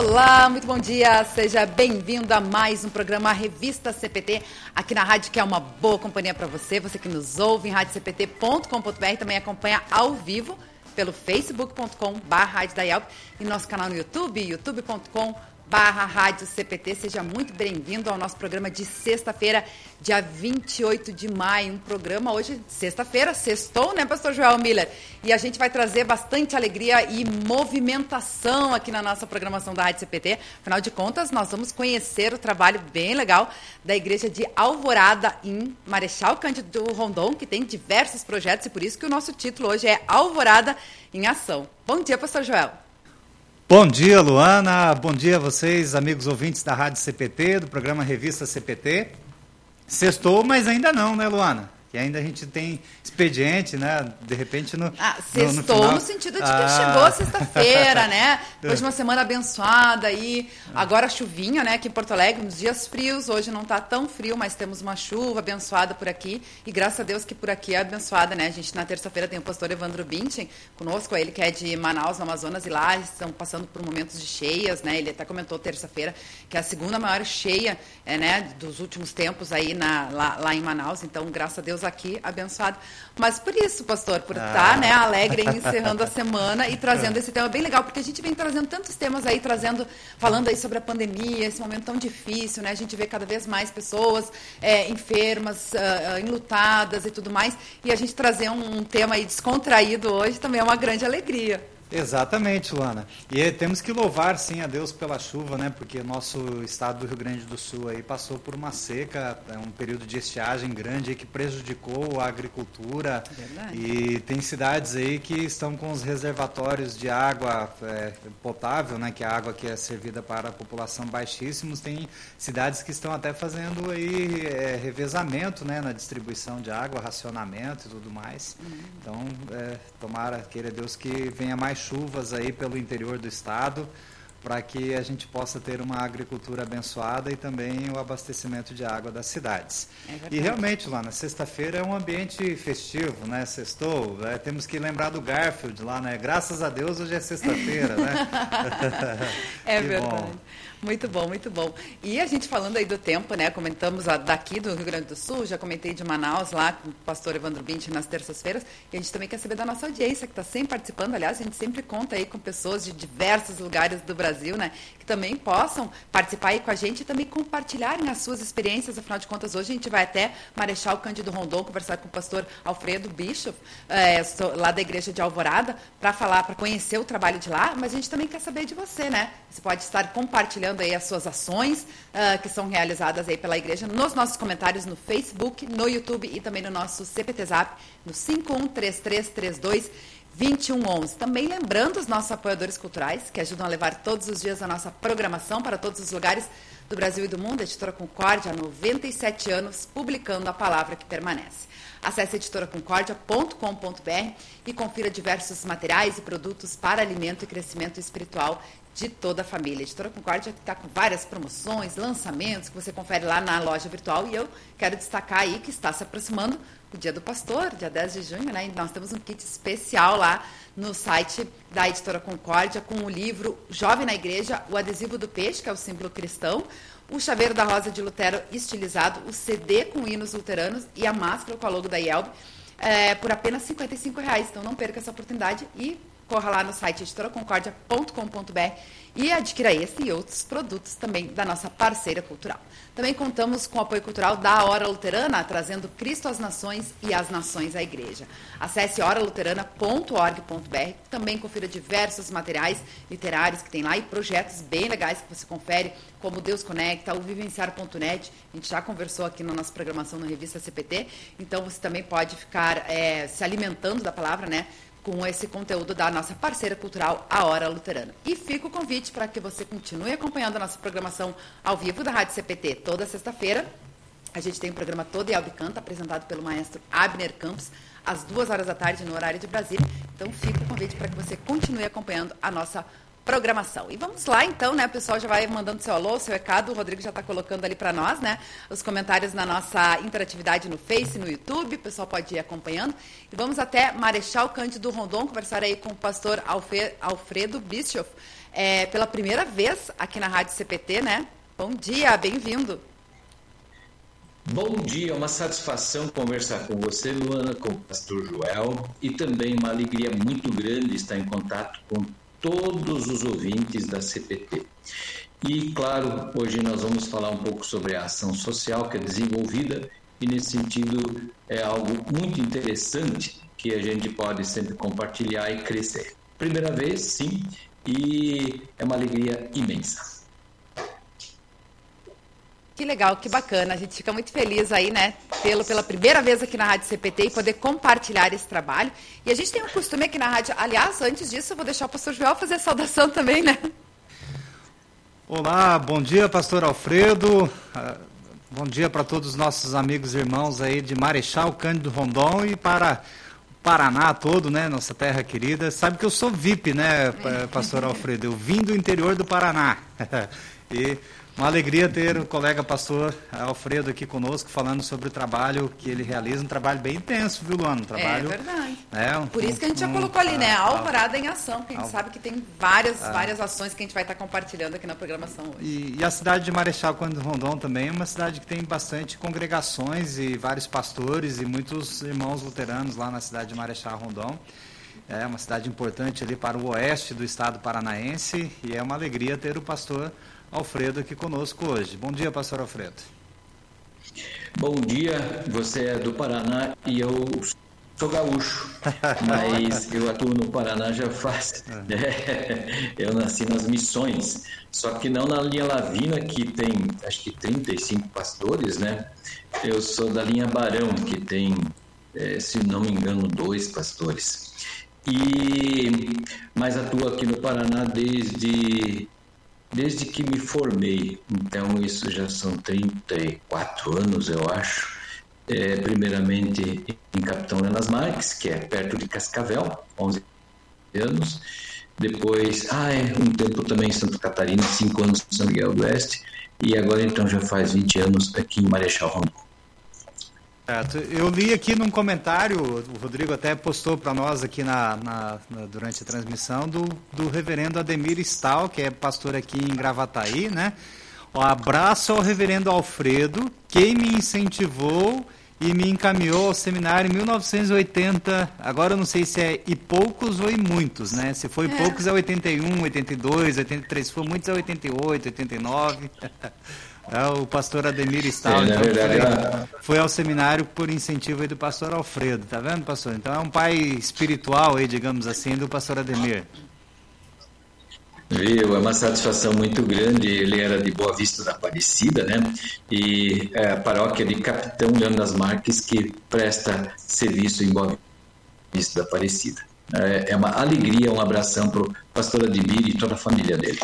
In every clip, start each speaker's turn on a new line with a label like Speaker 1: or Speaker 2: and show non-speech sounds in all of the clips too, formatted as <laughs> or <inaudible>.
Speaker 1: Olá, muito bom dia. Seja bem-vindo a mais um programa Revista CPT aqui na rádio, que é uma boa companhia para você. Você que nos ouve em radiocpt.com.br também acompanha ao vivo pelo facebook.com.br e nosso canal no YouTube, youtube.com.br barra Rádio CPT. Seja muito bem-vindo ao nosso programa de sexta-feira, dia 28 de maio. Um programa hoje, sexta-feira, sextou, né, pastor Joel Miller? E a gente vai trazer bastante alegria e movimentação aqui na nossa programação da Rádio CPT. Afinal de contas, nós vamos conhecer o trabalho bem legal da Igreja de Alvorada em Marechal Cândido Rondon, que tem diversos projetos e por isso que o nosso título hoje é Alvorada em Ação. Bom dia, pastor Joel.
Speaker 2: Bom dia, Luana. Bom dia a vocês, amigos ouvintes da Rádio CPT, do programa Revista CPT. Sextou, mas ainda não, né, Luana? Que ainda a gente tem expediente, né? De repente no.
Speaker 1: Ah, sextou no, no, no sentido de que ah. chegou sexta-feira, né? <laughs> Depois de uma semana abençoada aí. Agora chuvinha, né? Aqui em Porto Alegre, nos dias frios. Hoje não está tão frio, mas temos uma chuva abençoada por aqui. E graças a Deus que por aqui é abençoada, né? A gente na terça-feira tem o pastor Evandro Binchen conosco, ele que é de Manaus, no Amazonas, e lá estão passando por momentos de cheias, né? Ele até comentou terça-feira que é a segunda maior cheia, é, né? Dos últimos tempos aí na, lá, lá em Manaus. Então, graças a Deus Aqui abençoado. Mas por isso, pastor, por ah. estar né, alegre encerrando a semana e trazendo esse tema bem legal, porque a gente vem trazendo tantos temas aí, trazendo, falando aí sobre a pandemia, esse momento tão difícil, né? A gente vê cada vez mais pessoas é, enfermas, uh, enlutadas e tudo mais. E a gente trazer um, um tema aí descontraído hoje também é uma grande alegria.
Speaker 2: Exatamente, Luana. E temos que louvar sim a Deus pela chuva, né? Porque nosso estado do Rio Grande do Sul aí passou por uma seca, é um período de estiagem grande que prejudicou a agricultura. Verdade. E tem cidades aí que estão com os reservatórios de água é, potável, né? Que é a água que é servida para a população baixíssimos. Tem cidades que estão até fazendo aí é, revezamento, né? Na distribuição de água, racionamento e tudo mais. Uhum. Então, é, tomara, queira Deus que venha mais chuvas aí pelo interior do estado, para que a gente possa ter uma agricultura abençoada e também o abastecimento de água das cidades. É e realmente, lá na sexta-feira é um ambiente festivo, né? Sextou, né? temos que lembrar do Garfield lá, né? Graças a Deus hoje é sexta-feira, né? <laughs> <laughs>
Speaker 1: é verdade. Bom. Muito bom, muito bom. E a gente falando aí do tempo, né? Comentamos a, daqui do Rio Grande do Sul, já comentei de Manaus lá com o pastor Evandro Bint nas terças-feiras. E a gente também quer saber da nossa audiência, que está sempre participando. Aliás, a gente sempre conta aí com pessoas de diversos lugares do Brasil, né? Que também possam participar aí com a gente e também compartilharem as suas experiências. Afinal de contas, hoje a gente vai até Marechal Cândido Rondon conversar com o pastor Alfredo Bischoff, é, lá da Igreja de Alvorada, para falar, para conhecer o trabalho de lá. Mas a gente também quer saber de você, né? Você pode estar compartilhando compartilhando aí as suas ações uh, que são realizadas aí pela igreja nos nossos comentários no Facebook, no YouTube e também no nosso CPT Zap no 513332 2111. Também lembrando os nossos apoiadores culturais que ajudam a levar todos os dias a nossa programação para todos os lugares do Brasil e do mundo. A Editora Concórdia, há 97 anos, publicando a palavra que permanece. Acesse editoraconcordia.com.br e confira diversos materiais e produtos para alimento e crescimento espiritual de toda a família. A Editora Concórdia está com várias promoções, lançamentos que você confere lá na loja virtual e eu quero destacar aí que está se aproximando o Dia do Pastor, dia 10 de junho, né? E nós temos um kit especial lá no site da Editora Concórdia com o livro Jovem na Igreja, o adesivo do peixe, que é o símbolo cristão, o chaveiro da Rosa de Lutero estilizado, o CD com hinos luteranos e a máscara com a logo da IELB é, por apenas R$ reais. Então não perca essa oportunidade e corra lá no site editoraconcordia.com.br e adquira esse e outros produtos também da nossa parceira cultural. Também contamos com o apoio cultural da Hora Luterana, trazendo Cristo às Nações e as Nações à Igreja. Acesse horaluterana.org.br, também confira diversos materiais literários que tem lá e projetos bem legais que você confere, como Deus Conecta, o Vivenciar.net, a gente já conversou aqui na nossa programação na revista CPT, então você também pode ficar é, se alimentando da palavra, né? Com esse conteúdo da nossa parceira cultural, a Hora Luterana. E fica o convite para que você continue acompanhando a nossa programação ao vivo da Rádio CPT toda sexta-feira. A gente tem um programa todo e Albicanta, apresentado pelo maestro Abner Campos, às duas horas da tarde, no horário de Brasília. Então fica o convite para que você continue acompanhando a nossa programação. E vamos lá então, né? O pessoal já vai mandando seu alô, seu recado. O Rodrigo já está colocando ali para nós, né? Os comentários na nossa interatividade no Face, no YouTube. O pessoal pode ir acompanhando. E vamos até Marechal Cândido Rondon conversar aí com o pastor Alfredo Bischoff é, pela primeira vez aqui na Rádio CPT, né? Bom dia, bem-vindo.
Speaker 3: Bom dia, uma satisfação conversar com você, Luana, com o pastor Joel, e também uma alegria muito grande estar em contato com todos os ouvintes da CPT. E, claro, hoje nós vamos falar um pouco sobre a ação social que é desenvolvida, e nesse sentido é algo muito interessante que a gente pode sempre compartilhar e crescer. Primeira vez, sim, e é uma alegria imensa.
Speaker 1: Que legal, que bacana. A gente fica muito feliz aí, né, tê-lo pela primeira vez aqui na Rádio CPT e poder compartilhar esse trabalho. E a gente tem um costume aqui na rádio. Aliás, antes disso, eu vou deixar o pastor Joel fazer a saudação <laughs> também, né?
Speaker 2: Olá, bom dia, pastor Alfredo. Ah, bom dia para todos os nossos amigos e irmãos aí de Marechal Cândido Rondon e para o Paraná todo, né, nossa terra querida. Sabe que eu sou VIP, né, pastor Alfredo? Eu vim do interior do Paraná. <laughs> e uma alegria ter o colega pastor Alfredo aqui conosco, falando sobre o trabalho que ele realiza, um trabalho bem intenso, viu, Luano? Um trabalho,
Speaker 1: é verdade. Né, um, Por isso que a gente um, já colocou ali, né? Alvorada em ação, porque a gente sabe que tem várias, ah. várias ações que a gente vai estar compartilhando aqui na programação hoje.
Speaker 2: E, e a cidade de Marechal Cândido Rondon também é uma cidade que tem bastante congregações e vários pastores e muitos irmãos luteranos lá na cidade de Marechal Rondon. É uma cidade importante ali para o oeste do estado paranaense e é uma alegria ter o pastor Alfredo aqui conosco hoje. Bom dia, pastor Alfredo.
Speaker 3: Bom dia, você é do Paraná e eu sou gaúcho, <laughs> mas eu atuo no Paraná já faz. <laughs> É, eu nasci nas missões, só que não na linha Lavina, que tem acho que 35 pastores, né? Eu sou da linha Barão, que tem, é, se não me engano, dois pastores. E, mas atuo aqui no Paraná desde desde que me formei. Então, isso já são 34 anos, eu acho. É, primeiramente em Capitão Lenas Marques, que é perto de Cascavel, 11 anos. Depois, ah, é, um tempo também em Santa Catarina, 5 anos em São Miguel do Oeste. E agora, então, já faz 20 anos aqui em Marechal Rondon.
Speaker 2: Certo. Eu li aqui num comentário, o Rodrigo até postou para nós aqui na, na, na, durante a transmissão, do, do reverendo Ademir Stahl, que é pastor aqui em Gravataí, né? Um abraço ao reverendo Alfredo, quem me incentivou e me encaminhou ao seminário em 1980. Agora eu não sei se é e poucos ou e muitos, né? Se foi é. poucos é 81, 82, 83, se for muitos é 88, 89. <laughs> É, o pastor Ademir Stahl, é, então, foi, foi, ao seminário por incentivo aí do pastor Alfredo, tá vendo, pastor? Então é um pai espiritual aí, digamos assim, do pastor Ademir.
Speaker 3: Viu, é uma satisfação muito grande. Ele era de Boa Vista da Aparecida, né? E é a paróquia de Capitão Leandro das Marques que presta serviço em Boa Vista da Aparecida. É, é uma alegria, um abração para o pastor Ademir e toda a família dele.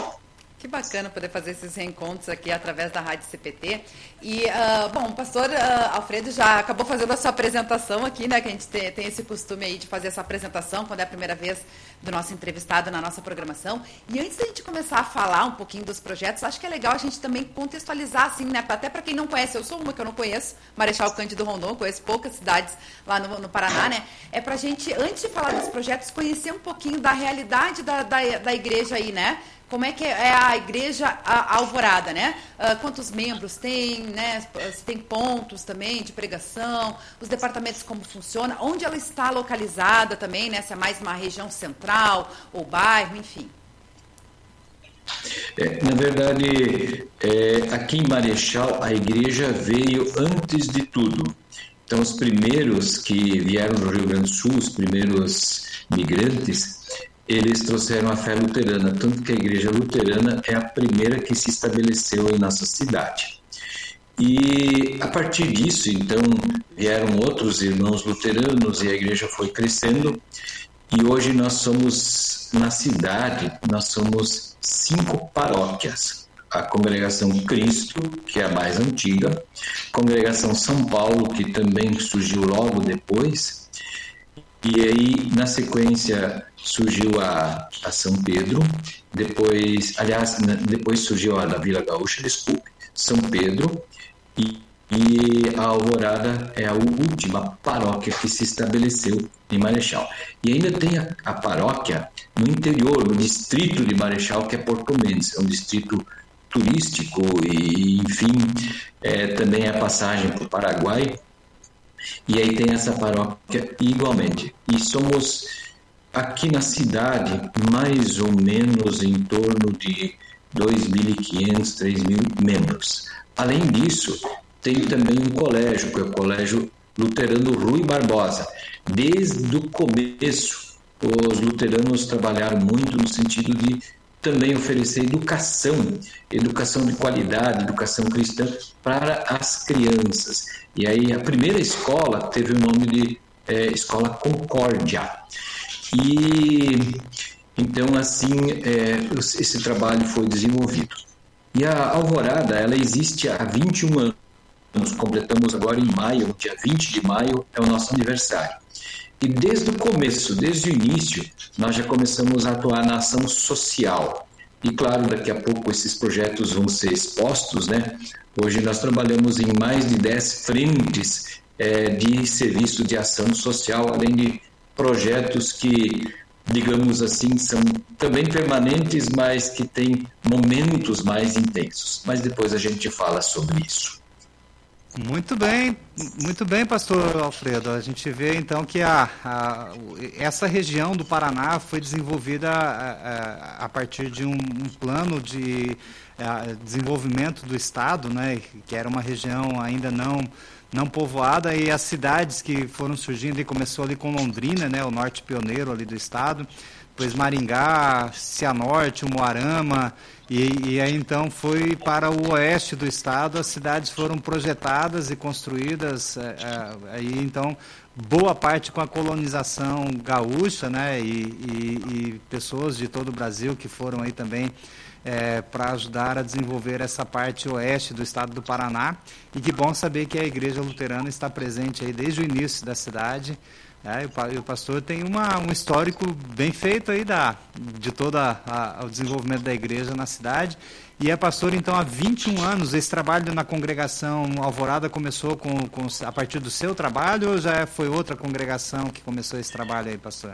Speaker 1: Que bacana poder fazer esses reencontros aqui através da Rádio CPT. E, uh, bom, o pastor uh, Alfredo já acabou fazendo a sua apresentação aqui, né? Que a gente tem, tem, esse costume aí de fazer essa apresentação quando é a primeira vez do nosso entrevistado na nossa programação. E antes da gente começar a falar um pouquinho dos projetos, acho que é legal a gente também contextualizar, assim, né? Até para quem não conhece, eu sou uma que eu não conheço, Marechal Cândido Rondon, conheço poucas cidades lá no, no Paraná, né? É para a gente, antes de falar dos projetos, conhecer um pouquinho da realidade da, da, da igreja aí, né? Como é que é a igreja alvorada, né? Uh, quantos membros tem, né? Se tem pontos também de pregação, os departamentos como funciona, onde ela está localizada também, né? Se é mais uma região central ou bairro, enfim.
Speaker 3: É, na verdade, é, aqui em Marechal, a igreja veio antes de tudo. Então, os primeiros que vieram do Rio Grande do Sul, os primeiros migrantes, eles trouxeram a fé luterana, tanto que a igreja luterana é a primeira que se estabeleceu em nossa cidade. E a partir disso, então, vieram outros irmãos luteranos e a igreja foi crescendo. E hoje nós somos, na cidade, nós somos cinco paróquias. A Congregação Cristo, que é a mais antiga, Congregação São Paulo, que também surgiu logo depois, E aí, na sequência, surgiu a, a São Pedro, depois, aliás, depois surgiu a da Vila Gaúcha, desculpe, São Pedro, e, e a Alvorada é a última paróquia que se estabeleceu em Marechal. E ainda tem a, a paróquia no interior, no distrito de Marechal, que é Porto Mendes, é um distrito turístico e, enfim, é, também é a passagem para o Paraguai. E aí tem essa paróquia igualmente. E somos aqui na cidade mais ou menos em torno de 2.500, 3.000 membros. Além disso, tem também um colégio, que é o Colégio Luterano Rui Barbosa. Desde o começo, os luteranos trabalharam muito no sentido de também oferecer educação, educação de qualidade, educação cristã para as crianças. E aí a primeira escola teve o nome de é, Escola Concórdia. E então assim é, esse trabalho foi desenvolvido. E a Alvorada, ela existe há 21 anos. Completamos agora em maio, dia 20 de maio, é o nosso aniversário. E desde o começo, desde o início, nós já começamos a atuar na ação social. E claro, daqui a pouco esses projetos vão ser expostos, né? Hoje nós trabalhamos em mais de 10 frentes é, de serviço de ação social, além de projetos que, digamos assim, são também permanentes, mas que têm momentos mais intensos. Mas depois a gente fala sobre isso.
Speaker 2: Muito bem, muito bem, pastor Alfredo. A gente vê então que a, a essa região do Paraná foi desenvolvida a, a, a partir de um, um plano de desenvolvimento do estado, né, que era uma região ainda não não povoada e as cidades que foram surgindo e começou ali com Londrina, né, o norte pioneiro ali do estado, depois Maringá, Cianorte, Umuarama e, e, aí então foi para o oeste do estado, as cidades foram projetadas e construídas, é, é, aí então boa parte com a colonização gaúcha, né, e, e, e pessoas de todo o Brasil que foram aí também é, para ajudar a desenvolver essa parte oeste do estado do Paraná. E que bom saber que a Igreja Luterana está presente aí desde o início da cidade. É, e o pastor tem uma, um histórico bem feito aí da, de todo o desenvolvimento da igreja na cidade. E é pastor, então, há 21 anos. Esse trabalho na congregação Alvorada começou com, com, a partir do seu trabalho ou já foi outra congregação que começou esse trabalho aí, pastor?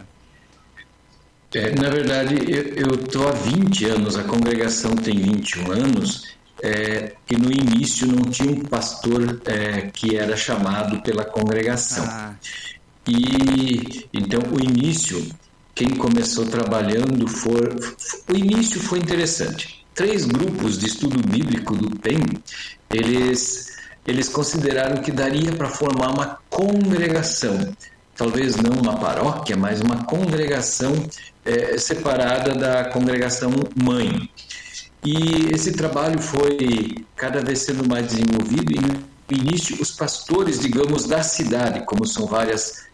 Speaker 3: É, na verdade, eu estou há 20 anos, a congregação tem 21 anos, é, e no início não tinha um pastor é, que era chamado pela congregação. Ah. E então o início, quem começou trabalhando foi. O início foi interessante. Três grupos de estudo bíblico do PEN, eles, eles consideraram que daria para formar uma congregação talvez não uma paróquia, mas uma congregação é, separada da congregação mãe. E esse trabalho foi cada vez sendo mais desenvolvido e no início os pastores, digamos, da cidade, como são várias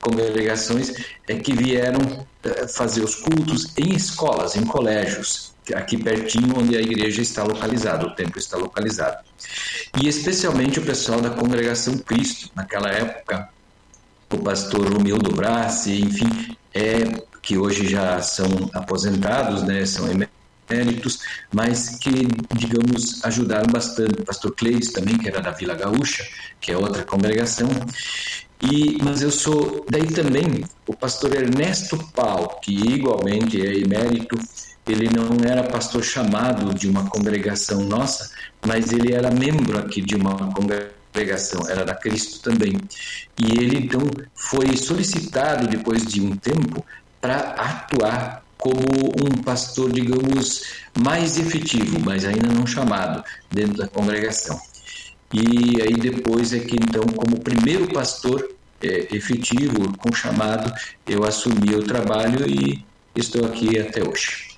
Speaker 3: congregações, é que vieram é, fazer os cultos em escolas, em colégios, aqui pertinho onde a igreja está localizada, o templo está localizado. E especialmente o pessoal da congregação Cristo, naquela época, o pastor Romildo Brassi, enfim, é, que hoje já são aposentados, né, são eméritos, mas que, digamos, ajudaram bastante. Pastor Cleides também, que era da Vila Gaúcha, que é outra congregação. E, mas eu sou, daí também, o pastor Ernesto Pau, que igualmente é emérito, ele não era pastor chamado de uma congregação nossa, mas ele era membro aqui de uma congregação era da Cristo também. E ele então foi solicitado depois de um tempo para atuar como um pastor, digamos, mais efetivo, mas ainda não chamado dentro da congregação. E aí depois é que então, como primeiro pastor é, efetivo, com chamado, eu assumi o trabalho e estou aqui até hoje.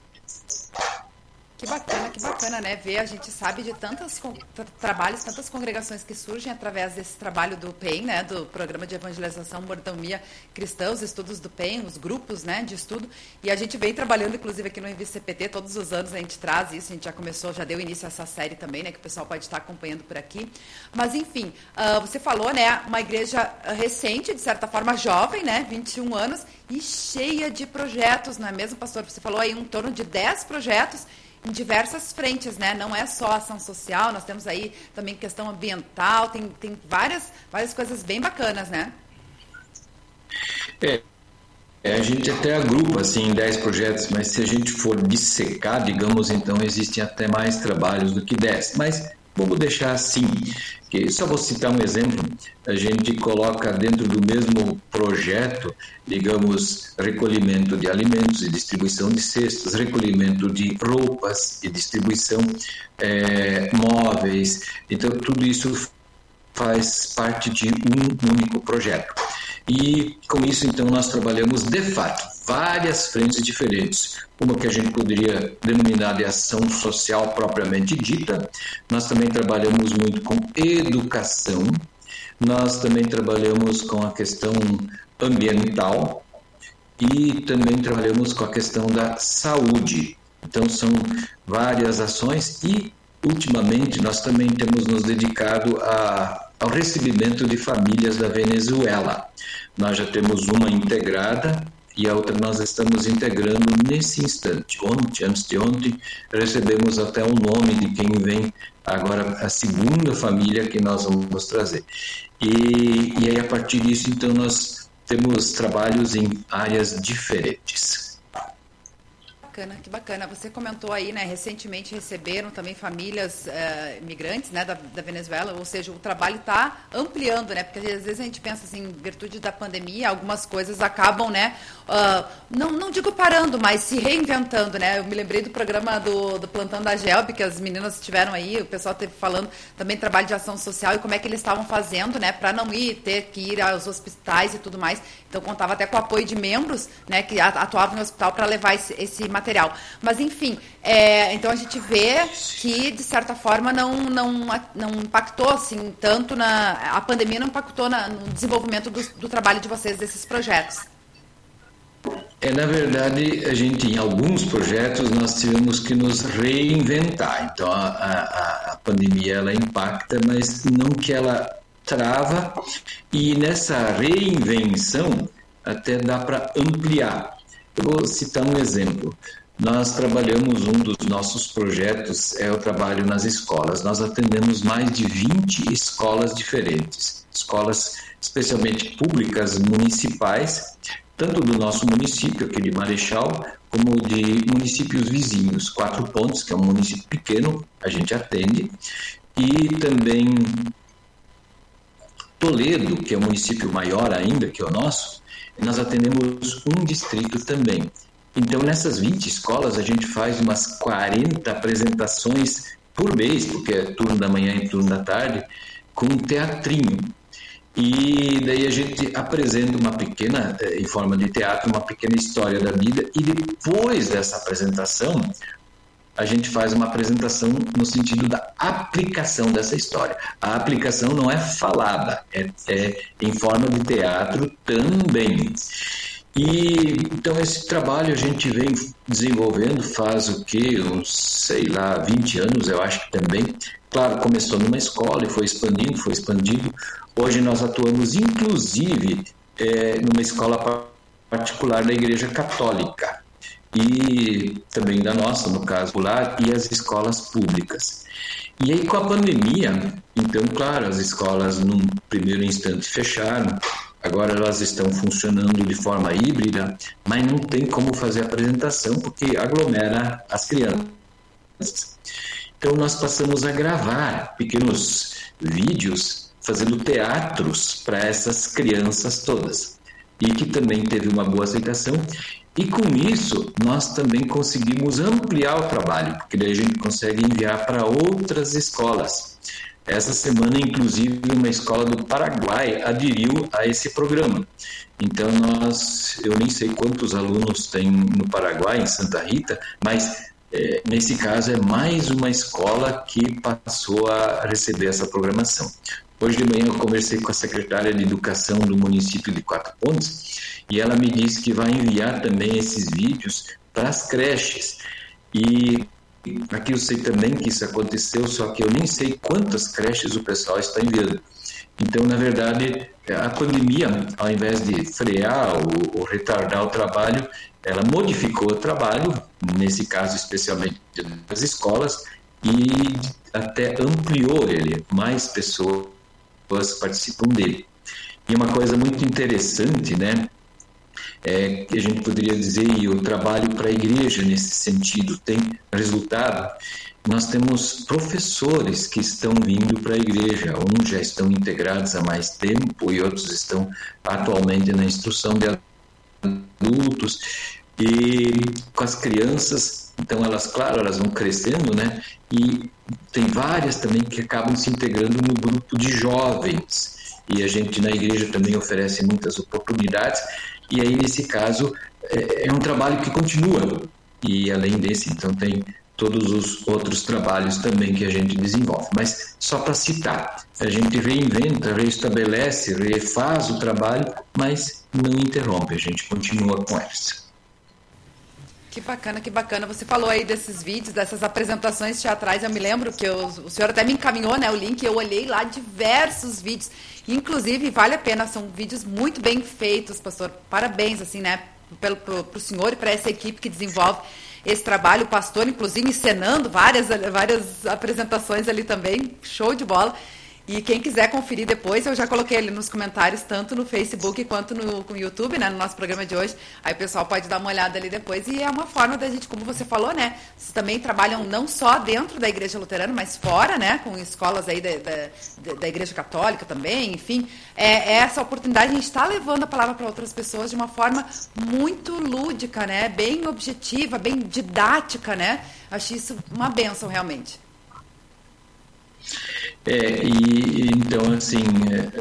Speaker 1: Que bacana, que bacana, né? Ver, a gente sabe de tantos tra trabalhos, tantas congregações que surgem através desse trabalho do PEN, né? Do Programa de Evangelização Mordomia Cristã, os estudos do PEN, os grupos, né? De estudo. E a gente vem trabalhando, inclusive, aqui no CPT, todos os anos a gente traz isso, a gente já começou, já deu início a essa série também, né? Que o pessoal pode estar acompanhando por aqui. Mas, enfim, uh, você falou, né? Uma igreja recente, de certa forma jovem, né? 21 anos, e cheia de projetos, não é mesmo, pastor? Você falou aí um torno de 10 projetos em diversas frentes, né? Não é só ação social, nós temos aí também questão ambiental, tem, tem várias, várias coisas bem bacanas, né?
Speaker 3: É, é, a gente até agrupa assim 10 projetos, mas se a gente for dissecar, digamos, então existem até mais trabalhos do que 10. Mas vamos deixar assim, que só vou citar um exemplo, a gente coloca dentro do mesmo projeto, digamos, recolhimento de alimentos e distribuição de cestas, recolhimento de roupas e distribuição é, móveis, então tudo isso faz parte de um único projeto. E com isso, então, nós trabalhamos de fato várias frentes diferentes. Uma que a gente poderia denominar de ação social propriamente dita. Nós também trabalhamos muito com educação. Nós também trabalhamos com a questão ambiental e também trabalhamos com a questão da saúde. Então, são várias ações e, ultimamente, nós também temos nos dedicado a, ao recebimento de famílias da Venezuela. Nós já temos uma integrada e a outra nós estamos integrando nesse instante. Ontem, antes de ontem, recebemos até o nome de quem vem agora a segunda família que nós vamos trazer. E, e aí, a partir disso, então, nós temos trabalhos em áreas diferentes
Speaker 1: bacana, que bacana. Você comentou aí, né, recentemente receberam também famílias uh, migrantes, né, da, da, Venezuela, ou seja, o trabalho está ampliando, né, porque às vezes a gente pensa assim, em virtude da pandemia, algumas coisas acabam, né, uh, não, não digo parando, mas se reinventando, né. Eu me lembrei do programa do, do Plantão da Gelb, que as meninas tiveram aí, o pessoal teve falando também trabalho de ação social e como é que eles estavam fazendo, né, para não ir, ter que ir aos hospitais e tudo mais. Então, contava até com o apoio de membros, né, que atuavam no hospital para levar esse, esse material. Mas, enfim, é, então a gente vê que, de certa forma, não, não, não impactou assim, tanto na. A pandemia não impactou na, no desenvolvimento do, do trabalho de vocês, desses projetos.
Speaker 3: É, na verdade, a gente, em alguns projetos, nós tivemos que nos reinventar. Então, a, a, a pandemia, ela impacta, mas não que ela trava. E nessa reinvenção, até dá para ampliar. Eu vou citar um exemplo. Nós trabalhamos, um dos nossos projetos é o trabalho nas escolas. Nós atendemos mais de 20 escolas diferentes, escolas especialmente públicas municipais, tanto do nosso município, aqui de Marechal, como de municípios vizinhos. Quatro Pontos, que é um município pequeno, a gente atende, e também Toledo, que é um município maior ainda que o nosso, nós atendemos um distrito também. Então, nessas 20 escolas, a gente faz umas 40 apresentações por mês, porque é turno da manhã e turno da tarde, com um teatrinho. E daí a gente apresenta uma pequena, eh, em forma de teatro, uma pequena história da vida, e depois dessa apresentação, a gente faz uma apresentação no sentido da aplicação dessa história. A aplicação não é falada, é, é em forma de teatro também. E então esse trabalho a gente vem desenvolvendo faz o que, uns, sei lá, 20 anos, eu acho que também. Claro, começou numa escola e foi expandindo, foi expandindo. Hoje nós atuamos inclusive é, numa escola particular da Igreja Católica e também da nossa, no caso, popular, e as escolas públicas. E aí, com a pandemia, então, claro, as escolas, num primeiro instante, fecharam, agora elas estão funcionando de forma híbrida, mas não tem como fazer apresentação porque aglomera as crianças. Então, nós passamos a gravar pequenos vídeos fazendo teatros para essas crianças todas. E que também teve uma boa aceitação e com isso, nós também conseguimos ampliar o trabalho, porque daí a gente consegue enviar para outras escolas. Essa semana, inclusive, uma escola do Paraguai aderiu a esse programa. Então, nós, eu nem sei quantos alunos tem no Paraguai, em Santa Rita, mas é, nesse caso, é mais uma escola que passou a receber essa programação. Hoje de manhã eu conversei com a secretária de Educação do município de Quatro Pontes e ela me disse que vai enviar também esses vídeos para as creches. E aqui eu sei também que isso aconteceu, só que eu nem sei quantas creches o pessoal está enviando. Então, na verdade, a pandemia, ao invés de frear ou, ou retardar o trabalho, ela modificou o trabalho, nesse caso especialmente das escolas, e até ampliou ele, mais pessoas participam dele. E uma coisa muito interessante, né, é, que a gente poderia dizer, e o trabalho para a igreja nesse sentido tem resultado, nós temos professores que estão vindo para a igreja, uns já estão integrados há mais tempo e outros estão atualmente na instrução de adultos e com as crianças, então elas, claro, elas vão crescendo, né? E tem várias também que acabam se integrando no grupo de jovens. E a gente na igreja também oferece muitas oportunidades. E aí, nesse caso, é, é um trabalho que continua. E além desse, então, tem todos os outros trabalhos também que a gente desenvolve. Mas só para citar, a gente reinventa, reestabelece, refaz o trabalho, mas não interrompe, a gente continua com eles.
Speaker 1: Que bacana, que bacana. Você falou aí desses vídeos, dessas apresentações teatrais. Eu me lembro que eu, o senhor até me encaminhou né, o link. Eu olhei lá diversos vídeos. Inclusive, vale a pena. São vídeos muito bem feitos, pastor. Parabéns, assim, né? Para o senhor e para essa equipe que desenvolve esse trabalho. O pastor, inclusive, encenando várias, várias apresentações ali também. Show de bola. E quem quiser conferir depois, eu já coloquei ali nos comentários, tanto no Facebook quanto no, no YouTube, né, no nosso programa de hoje. Aí o pessoal pode dar uma olhada ali depois. E é uma forma da gente, como você falou, né? Vocês também trabalham não só dentro da Igreja Luterana, mas fora, né? Com escolas aí da, da, da Igreja Católica também, enfim. É, é essa oportunidade, a gente está levando a palavra para outras pessoas de uma forma muito lúdica, né? Bem objetiva, bem didática, né? Acho isso uma benção, realmente.
Speaker 3: É, e então, assim,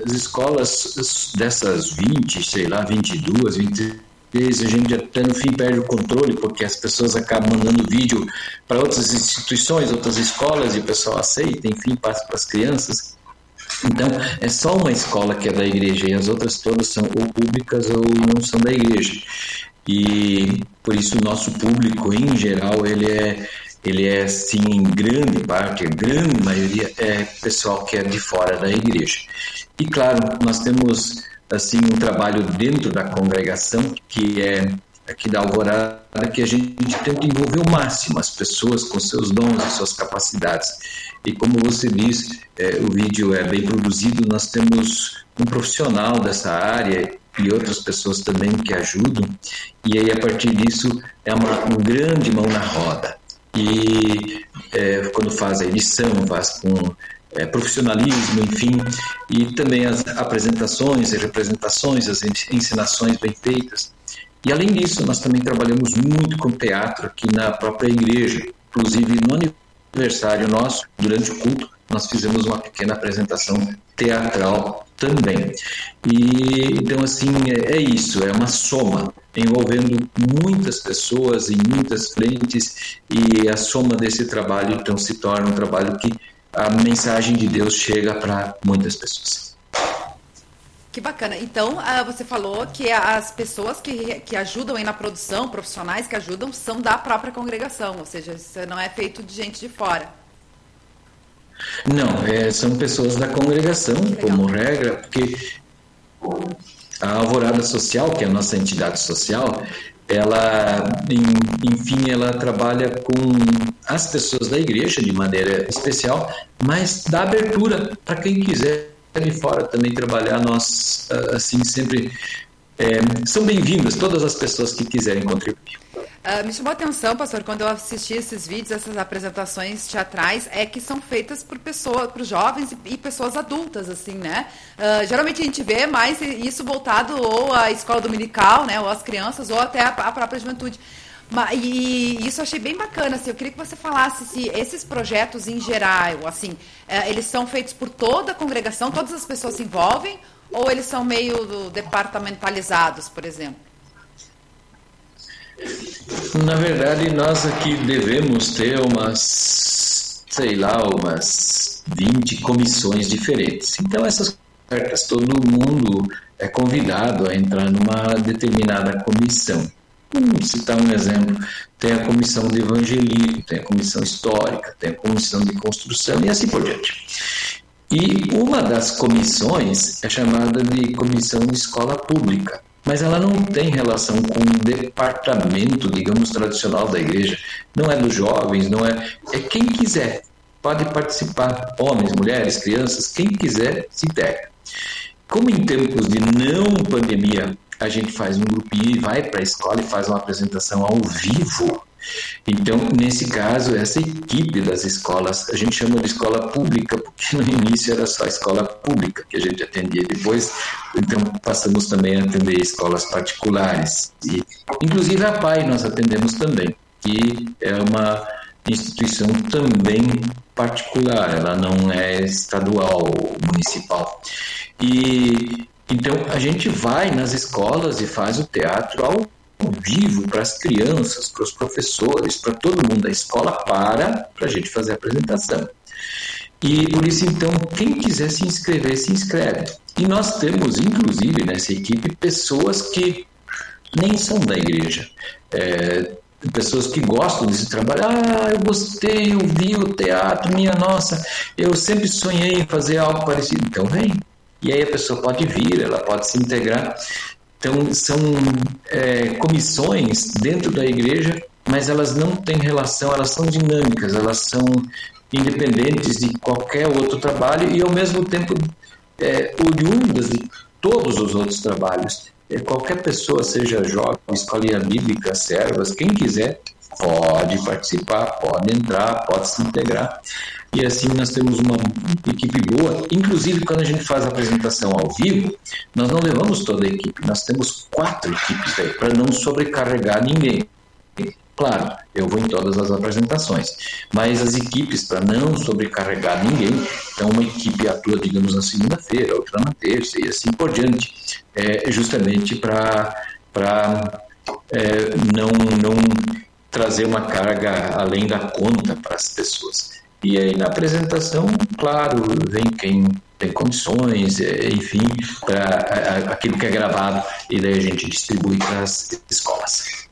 Speaker 3: as escolas dessas 20, sei lá, 22, 23, a gente até no fim perde o controle, porque as pessoas acabam mandando vídeo para outras instituições, outras escolas, e o pessoal aceita, enfim, passa para as crianças. Então, é só uma escola que é da igreja, e as outras todas são ou públicas ou não são da igreja. E por isso o nosso público, em geral, ele é ele é, sim, em grande parte, a grande maioria, é pessoal que é de fora da igreja. E, claro, nós temos, assim, um trabalho dentro da congregação, que é aqui da Alvorada, que a gente tenta envolver o máximo as pessoas com seus dons e suas capacidades. E como você diz, é, o vídeo é bem produzido, nós temos um profissional dessa área e outras pessoas também que ajudam, e aí a partir disso é uma, um grande mão na roda e é, quando faz a edição, faz com é, profissionalismo, enfim, e também as apresentações e representações, as ensinações bem feitas. E além disso, nós também trabalhamos muito com teatro aqui na própria igreja, inclusive no aniversário nosso, durante o culto, nós fizemos uma pequena apresentação teatral também. E então assim é, é isso, é uma soma envolvendo muitas pessoas em muitas frentes e a soma desse trabalho então se torna um trabalho que a mensagem de Deus chega para muitas pessoas.
Speaker 1: Que bacana. Então, uh, você falou que as pessoas que, que ajudam aí na produção, profissionais que ajudam, são da própria congregação, ou seja, isso não é feito de gente de fora.
Speaker 3: Não, é, são pessoas da congregação, como regra, porque a Alvorada Social, que é a nossa entidade social, ela, enfim, ela trabalha com as pessoas da igreja de maneira especial, mas dá abertura para quem quiser de fora também trabalhar. Nós, assim, sempre é, são bem-vindas todas as pessoas que quiserem contribuir.
Speaker 1: Uh, me chamou a atenção, pastor, quando eu assisti esses vídeos, essas apresentações teatrais, é que são feitas por pessoas, por jovens e, e pessoas adultas, assim, né? Uh, geralmente a gente vê mais isso voltado ou à escola dominical, né? Ou às crianças, ou até à, própria juventude. E isso eu achei bem bacana. Assim, eu queria que você falasse se esses projetos em geral, assim, eh, eles são feitos por toda a congregação, todas as pessoas se envolvem, ou eles são meio departamentalizados, por exemplo?
Speaker 3: Na verdade, nós aqui devemos ter umas, sei lá, umas 20 comissões diferentes. Então, essas cartas, todo mundo é convidado a entrar numa determinada comissão. Vamos citar um exemplo: tem a comissão de evangelismo, tem a comissão histórica, tem a comissão de construção e assim por diante. E uma das comissões é chamada de comissão de escola pública, mas ela não tem relação com o departamento, digamos, tradicional da igreja. Não é dos jovens, não é. É quem quiser. Pode participar, homens, mulheres, crianças, quem quiser se integra. Como em tempos de não pandemia, a gente faz um grupinho e vai para a escola e faz uma apresentação ao vivo. Então, nesse caso, essa equipe das escolas, a gente chama de escola pública, porque no início era só escola pública que a gente atendia. Depois, então, passamos também a atender escolas particulares. E, inclusive, a PAI nós atendemos também, que é uma instituição também particular, ela não é estadual ou municipal. E então a gente vai nas escolas e faz o teatro ao vivo para as crianças, para os professores, para todo mundo da escola para para a gente fazer a apresentação. E por isso então quem quiser se inscrever se inscreve. E nós temos inclusive nessa equipe pessoas que nem são da igreja. É, pessoas que gostam desse trabalho. Ah, eu gostei, eu vi o teatro, minha nossa, eu sempre sonhei em fazer algo parecido. Então vem. E aí a pessoa pode vir, ela pode se integrar. Então são é, comissões dentro da igreja, mas elas não têm relação, elas são dinâmicas, elas são independentes de qualquer outro trabalho e ao mesmo tempo é, oriundas de todos os outros trabalhos. É, qualquer pessoa, seja jovem, escolinha bíblica, servas, quem quiser, pode participar, pode entrar, pode se integrar. E assim nós temos uma equipe boa. Inclusive, quando a gente faz a apresentação ao vivo, nós não levamos toda a equipe, nós temos quatro equipes aí, para não sobrecarregar ninguém. Claro, eu vou em todas as apresentações, mas as equipes, para não sobrecarregar ninguém, então uma equipe atua, digamos, na segunda-feira, outra na terça e assim por diante, é, justamente para é, não, não trazer uma carga além da conta para as pessoas. E aí na apresentação, claro, vem quem tem condições, é, enfim, para aquilo que é gravado e daí a gente distribui para as escolas.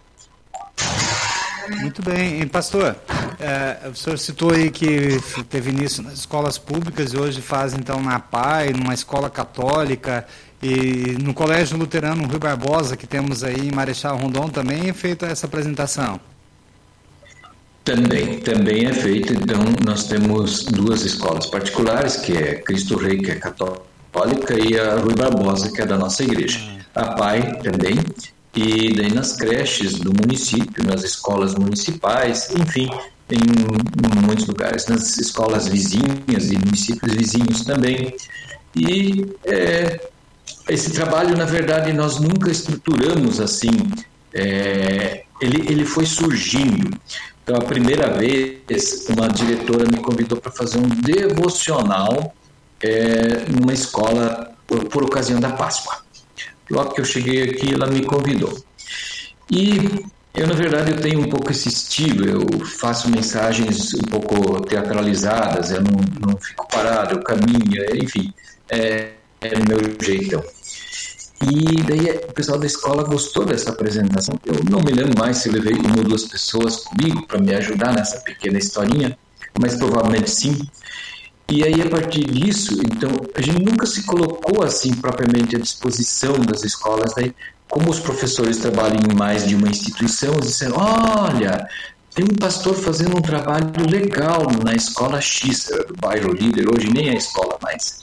Speaker 2: Muito bem. Pastor, é, o senhor citou aí que teve início nas escolas públicas e hoje faz então na PAI, numa escola católica e no Colégio Luterano Rui Barbosa, que temos aí em Marechal Rondon, também é feita essa apresentação.
Speaker 3: Também, também é feito. Então, nós temos duas escolas particulares, que é Cristo Rei, que é católica, e a Rui Barbosa, que é da nossa igreja. A PAI também, e daí nas creches do município, nas escolas municipais, enfim, em, muitos lugares, nas escolas vizinhas e municípios vizinhos também. E é, esse trabalho, na verdade, nós nunca estruturamos assim. É, ele, ele foi surgindo. Então, a primeira vez, uma diretora me convidou para fazer um devocional é, numa escola por, por, ocasião da Páscoa. Logo que eu cheguei aqui, ela me convidou. E eu, na verdade, eu tenho um pouco esse estilo, eu faço mensagens um pouco teatralizadas, eu não, não fico parado, eu caminho, enfim, é, é meu jeitão. E daí o pessoal da escola gostou dessa apresentação. Eu não me lembro mais se eu levei uma ou duas pessoas comigo para me ajudar nessa pequena historinha, mas provavelmente sim. E aí, a partir disso, então, a gente nunca se colocou assim propriamente à disposição das escolas. Daí, como os professores trabalham em mais de uma instituição, eles disseram: olha, tem um pastor fazendo um trabalho legal na escola X, do bairro líder, hoje nem é escola mais.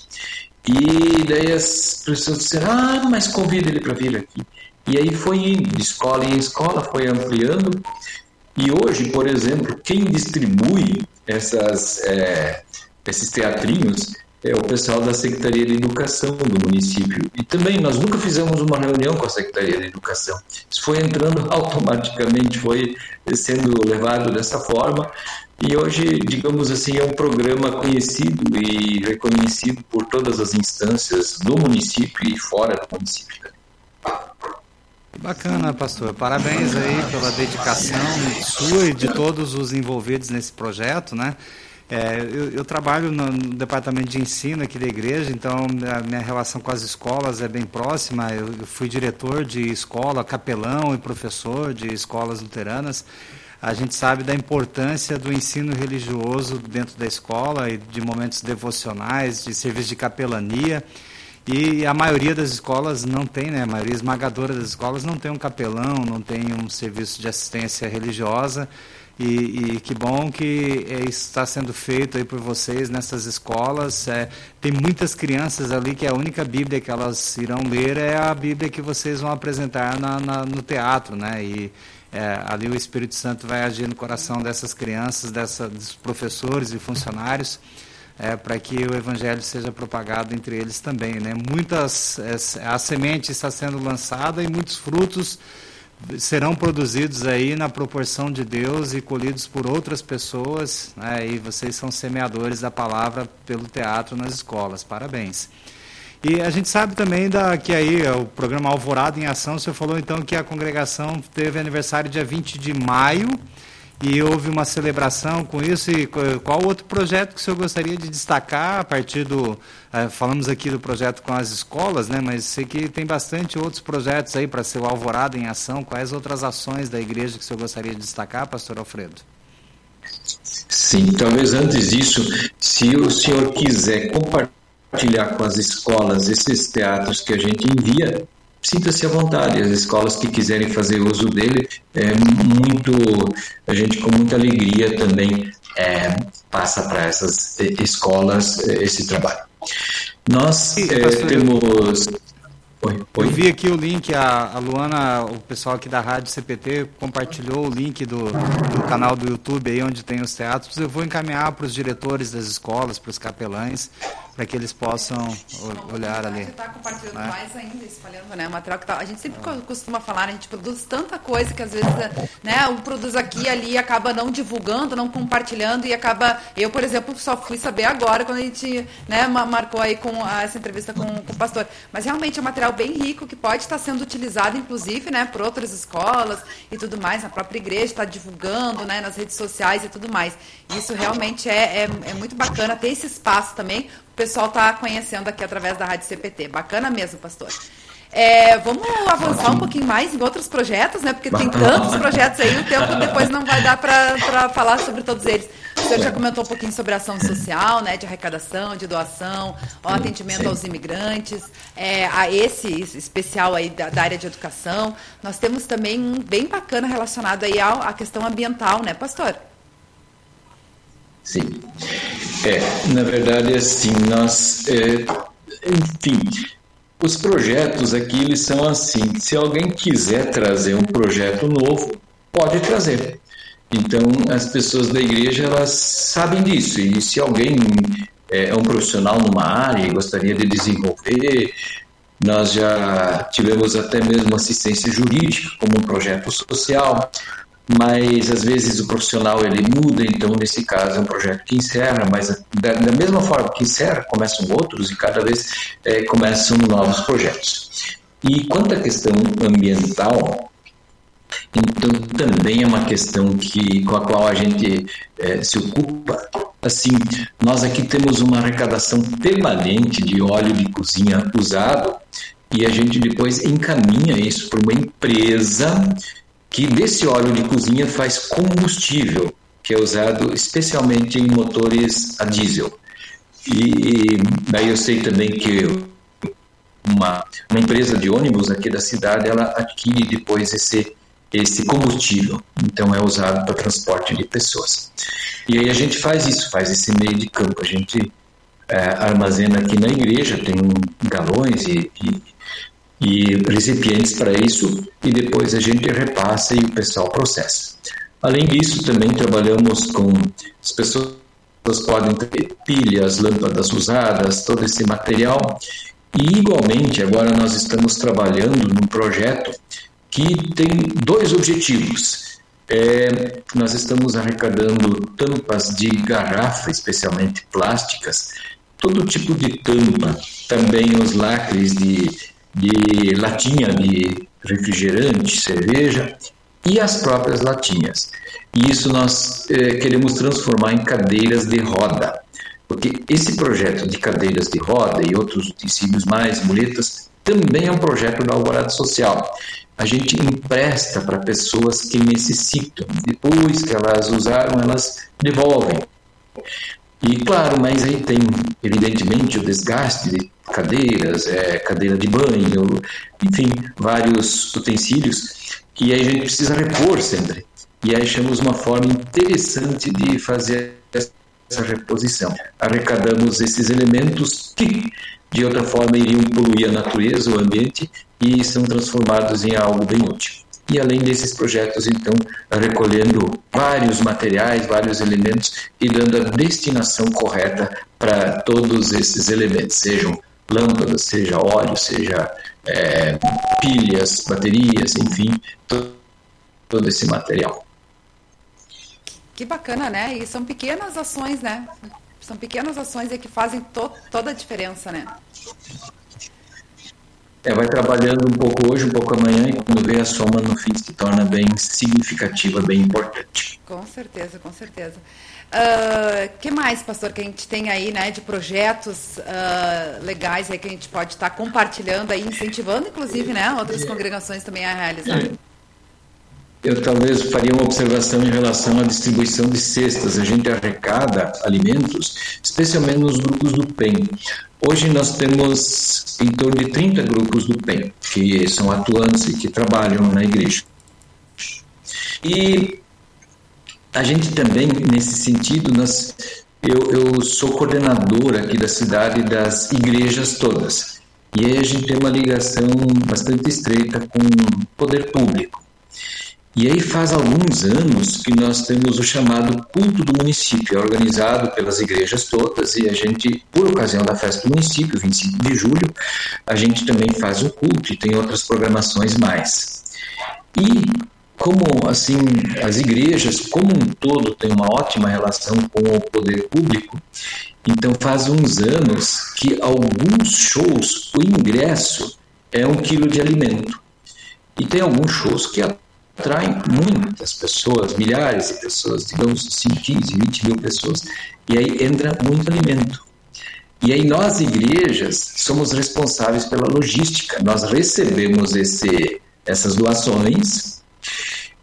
Speaker 3: E daí as pessoas disseram, ah, mas convida ele para vir aqui. E aí foi indo, de escola em escola, foi ampliando. E hoje, por exemplo, quem distribui essas, é, esses teatrinhos é o pessoal da Secretaria de Educação do município. E também nós nunca fizemos uma reunião com a Secretaria de Educação. Isso foi entrando <laughs> automaticamente, foi sendo levado dessa forma. E hoje, digamos assim, é um programa conhecido e reconhecido por todas as instâncias do município e fora do município.
Speaker 2: Bacana, pastor. Parabéns aí pela dedicação sua e de todos os envolvidos nesse projeto, né? É, eu, eu, trabalho no, no, departamento de ensino aqui da igreja, então a minha relação com as escolas é bem próxima. Eu, eu fui diretor de escola, capelão e professor de escolas luteranas. A gente sabe da importância do ensino religioso dentro da escola e de momentos devocionais, de serviço de capelania. E a maioria das escolas não tem, né? A maioria esmagadora das escolas não tem um capelão, não tem um serviço de assistência religiosa. E, e que bom que é, está sendo feito aí por vocês nessas escolas. É, tem muitas crianças ali que a única Bíblia que elas irão ler é a Bíblia que vocês vão apresentar na, na no teatro, né? E é, ali o Espírito Santo vai agir no coração dessas crianças, dessa, dos professores e funcionários é, para que o evangelho seja propagado entre eles também. Né? Muitas, é, a semente está sendo lançada e muitos frutos serão produzidos aí na proporção de Deus e colhidos por outras pessoas. Né? E vocês são semeadores da palavra pelo teatro nas escolas. Parabéns. E a gente sabe também da, que aí o programa Alvorada em Ação, você falou então que a congregação teve aniversário dia 20 de maio e houve uma celebração com isso. E qual outro projeto que o senhor gostaria de destacar a partir do. Eh, falamos aqui do projeto com as escolas, né? Mas sei que tem bastante outros projetos aí para ser o Alvorada em ação. Quais outras ações da igreja que o senhor gostaria de destacar, pastor Alfredo?
Speaker 3: Sim, talvez antes disso, se o senhor quiser compartilhar com as escolas esses teatros que a gente envia, sinta-se à vontade. As escolas que quiserem fazer uso dele, é muito, a gente com muita alegria também é, passa para essas escolas é, esse trabalho. Nós é, temos
Speaker 2: Oi, oi. Eu vi aqui o link, a, a, Luana, o pessoal aqui da Rádio CPT compartilhou o link do, do canal do YouTube aí onde tem os teatros. Eu vou encaminhar para os diretores das escolas, para os capelães, para que eles possam olhar ali. A gente
Speaker 1: está compartilhando né? mais ainda, espalhando né, o material que tá, a gente sempre costuma falar, a gente produz tanta coisa que às vezes né, um produz aqui e ali acaba não divulgando, não compartilhando e acaba. Eu, por exemplo, só fui saber agora quando a gente né, marcou aí com essa entrevista com, com o pastor. Mas realmente é um material bem rico que pode estar sendo utilizado, inclusive, né, por outras escolas e tudo mais. A própria igreja está divulgando né, nas redes sociais e tudo mais. Isso realmente é, é, é muito bacana ter esse espaço também pessoal está conhecendo aqui através da Rádio CPT. Bacana mesmo, pastor. É, vamos avançar um pouquinho mais em outros projetos, né? Porque tem tantos projetos aí, o tempo depois não vai dar para falar sobre todos eles. O senhor já comentou um pouquinho sobre ação social, né? De arrecadação, de doação, o atendimento Sim. aos imigrantes, é, a esse especial aí da, da, área de educação. Nós temos também um bem bacana relacionado aí à, à questão ambiental, né, pastor?
Speaker 3: Sim. É, na verdade, assim, nós, é, enfim, os projetos aqui eles são assim. Se alguém quiser trazer um projeto novo, pode trazer. Então, as pessoas da igreja elas sabem disso. E se alguém é, é um profissional numa área e gostaria de desenvolver, nós já tivemos até mesmo assistência jurídica como um projeto social mas às vezes o profissional ele muda, então nesse caso é um projeto que encerra, mas da, da mesma forma que encerra, começam outros e cada vez é, começam novos projetos. E quanto à questão ambiental, então também é uma questão que com a qual a gente é, se ocupa. Assim, nós aqui temos uma arrecadação permanente de óleo de cozinha usado e a gente depois encaminha isso para uma empresa que desse óleo de cozinha faz combustível, que é usado especialmente em motores a diesel. E daí eu sei também que uma, uma empresa de ônibus aqui da cidade, ela adquire depois esse, esse combustível, então é usado para transporte de pessoas. E aí a gente faz isso, faz esse meio de campo, a gente é, armazena aqui na igreja, tem galões e, e e recipientes para isso e depois a gente repassa e o pessoal processa. Além disso, também trabalhamos com as pessoas podem ter pilhas, lâmpadas usadas, todo esse material. E igualmente, agora nós estamos trabalhando num projeto que tem dois objetivos. É, nós estamos arrecadando tampas de garrafa, especialmente plásticas, todo tipo de tampa, também os lacres de de latinha de refrigerante, cerveja e as próprias latinhas. E isso nós eh, queremos transformar em cadeiras de roda, porque esse projeto de cadeiras de roda e outros utensílios mais, muletas, também é um projeto da Alvorada Social. A gente empresta para pessoas que necessitam. Depois que elas usaram, elas devolvem. E claro, mas aí tem, evidentemente, o desgaste de cadeiras, é, cadeira de banho, enfim, vários utensílios que aí a gente precisa repor sempre. E aí achamos uma forma interessante de fazer essa reposição. Arrecadamos esses elementos que, de outra forma, iriam poluir a natureza, o ambiente, e são transformados em algo bem útil. E além desses projetos, então, recolhendo vários materiais, vários elementos e dando a destinação correta para todos esses elementos, sejam lâmpadas, seja óleo, seja é, pilhas, baterias, enfim, todo, esse material.
Speaker 1: Que bacana, né? E são pequenas ações, né? São pequenas ações que fazem to toda a diferença, né?
Speaker 3: É, vai trabalhando um pouco hoje, um pouco amanhã, e quando vê a soma no fim se torna bem significativa, bem importante.
Speaker 1: Com certeza, com certeza. Uh, que mais, pastor, que a gente tem aí, né, de projetos uh, legais aí que a gente pode estar tá compartilhando aí, incentivando, inclusive, né, outras congregações também a realizar?
Speaker 3: Eu talvez faria uma observação em relação à distribuição de cestas. A gente arrecada alimentos, especialmente nos grupos do PEN. Hoje nós temos em torno de 30 grupos do PEN, que são atuantes e que trabalham na igreja. E a gente também, nesse sentido, nós, eu, eu sou coordenador aqui da cidade das igrejas todas. E aí a gente tem uma ligação bastante estreita com o poder público. E aí faz alguns anos que nós temos o chamado culto do município, é organizado pelas igrejas todas e a gente, por ocasião da festa do município, 25 de julho, a gente também faz o culto e tem outras programações mais. E como assim as igrejas como um todo têm uma ótima relação com o poder público, então faz uns anos que alguns shows o ingresso é um quilo de alimento e tem alguns shows que atraem muitas pessoas, milhares de pessoas, digamos assim, 15, 20 mil pessoas, e aí entra muito alimento. E aí nós igrejas somos responsáveis pela logística, nós recebemos esse, essas doações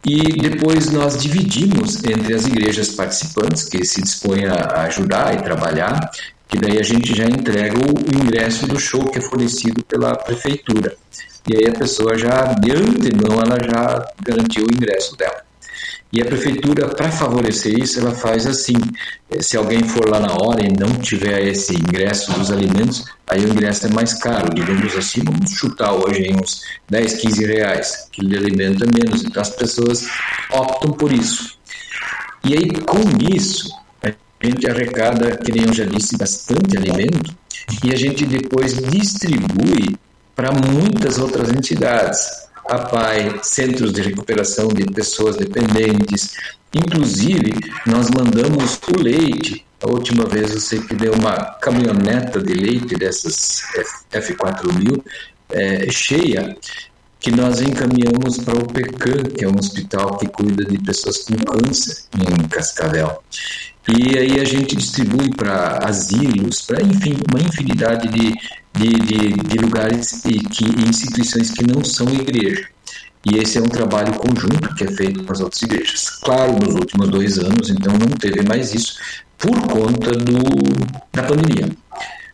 Speaker 3: e depois nós dividimos entre as igrejas participantes, que se dispõem a ajudar e trabalhar, que daí a gente já entrega o ingresso do show que é fornecido pela prefeitura. E aí a pessoa já, de antemão, ela já garantiu o ingresso dela. E a prefeitura, para favorecer isso, ela faz assim: eh, se alguém for lá na hora e não tiver esse ingresso dos alimentos, aí o ingresso é mais caro. Digamos assim, vamos chutar hoje em uns 10, 15 reais. Quilo de alimento é menos. Então as pessoas optam por isso. E aí, com isso, a gente arrecada, que nem eu já disse, bastante alimento e a gente depois distribui para muitas outras entidades a PAI, centros de recuperação de pessoas dependentes. Inclusive, nós mandamos o leite. A última vez eu sei que deu uma caminhoneta de leite dessas F4000 é, cheia, que nós encaminhamos para o PECAM, que é um hospital que cuida de pessoas com câncer em Cascavel. E aí a gente distribui para asilos, para enfim, uma infinidade de, de, de, de lugares e, que, instituições que não são igreja. E esse é um trabalho conjunto que é feito com as outras igrejas. Claro, nos últimos dois anos, então, não teve mais isso por conta do, da pandemia.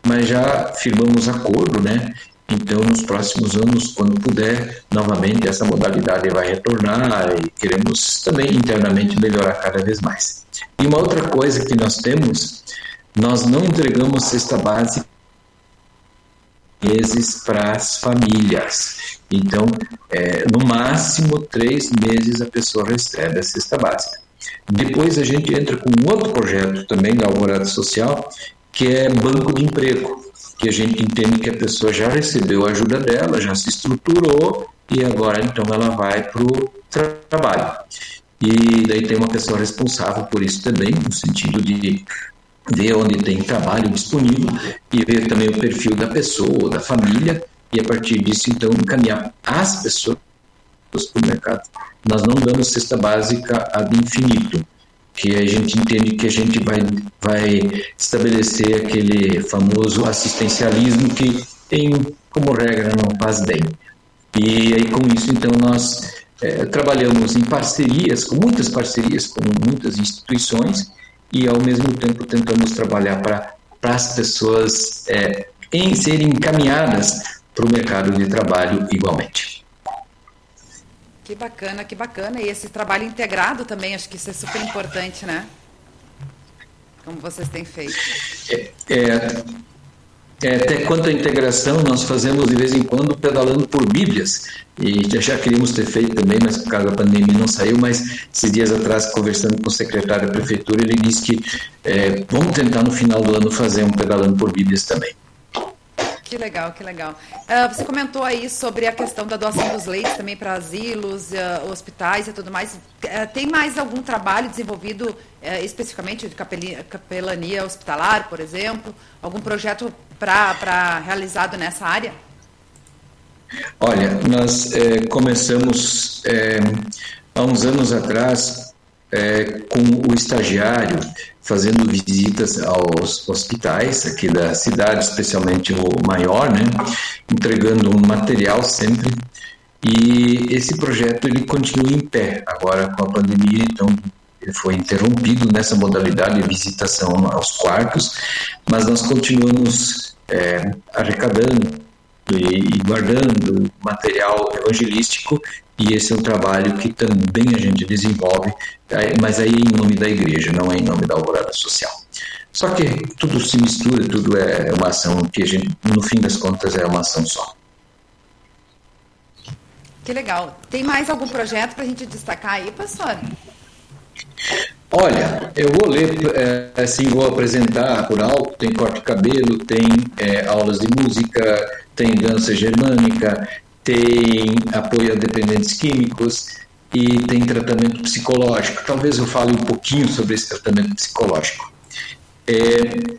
Speaker 3: Mas já firmamos acordo, né? Então, nos próximos anos, quando puder, novamente essa modalidade vai retornar e queremos também internamente melhorar cada vez mais. E uma outra coisa que nós temos, nós não entregamos cesta básica meses para as famílias. Então, é, no máximo três meses a pessoa recebe a cesta básica. Depois a gente entra com um outro projeto também da Alvorada Social, que é banco de emprego, que a gente entende que a pessoa já recebeu a ajuda dela, já se estruturou e agora então ela vai para o trabalho. E daí tem uma pessoa responsável por isso também, no sentido de ver onde tem trabalho disponível e ver também o perfil da pessoa, da família, e a partir disso, então, encaminhar as pessoas para o mercado. Nós não damos cesta básica ad infinito, que a gente entende que a gente vai, vai estabelecer aquele famoso assistencialismo que, tem como regra, não faz bem. E aí, com isso, então, nós é, trabalhamos em parcerias, com muitas parcerias com muitas instituições, e ao mesmo tempo tentamos trabalhar para as pessoas é, em serem encaminhadas para o mercado de trabalho igualmente.
Speaker 1: Que bacana, que bacana. E esse trabalho integrado também, acho que isso é super importante, né? Como vocês têm feito.
Speaker 3: É, é, é, até quanto à integração, nós fazemos de vez em quando pedalando por Bíblias. E já, queríamos ter feito também, mas por causa da pandemia não saiu. Mas esses dias atrás, conversando com o secretário da prefeitura, ele disse que é, vamos tentar no final do ano fazer um pedalando por Bíblias também.
Speaker 1: Que legal, que legal. Uh, você comentou aí sobre a questão da doação dos leitos também para asilos, uh, hospitais e tudo mais. Uh, tem mais algum trabalho desenvolvido especificamente de capelania hospitalar, por exemplo? Algum projeto para realizado nessa área?
Speaker 3: Olha, nós é, começamos é, há uns anos atrás é, com o estagiário fazendo visitas aos hospitais aqui da cidade, especialmente o maior, né, entregando um material sempre. E esse projeto ele continua em pé agora com a pandemia, então ele foi interrompido nessa modalidade de visitação aos quartos, mas nós continuamos é, arrecadando e guardando material evangelístico e esse é um trabalho que também a gente desenvolve, é, mas aí em nome da igreja, não é em nome da Alvorada Social. Só que tudo se mistura, tudo é uma ação que a gente, no fim das contas, é uma ação só.
Speaker 1: Que legal. Tem mais algum projeto para a gente destacar aí, pastor?
Speaker 3: Olha, eu vou ler, é, assim, vou apresentar por alto, tem corte de cabelo, tem é, aulas de música, tem dança germânica, tem apoio a dependentes químicos e tem tratamento psicológico. Talvez eu fale um pouquinho sobre esse tratamento psicológico. É,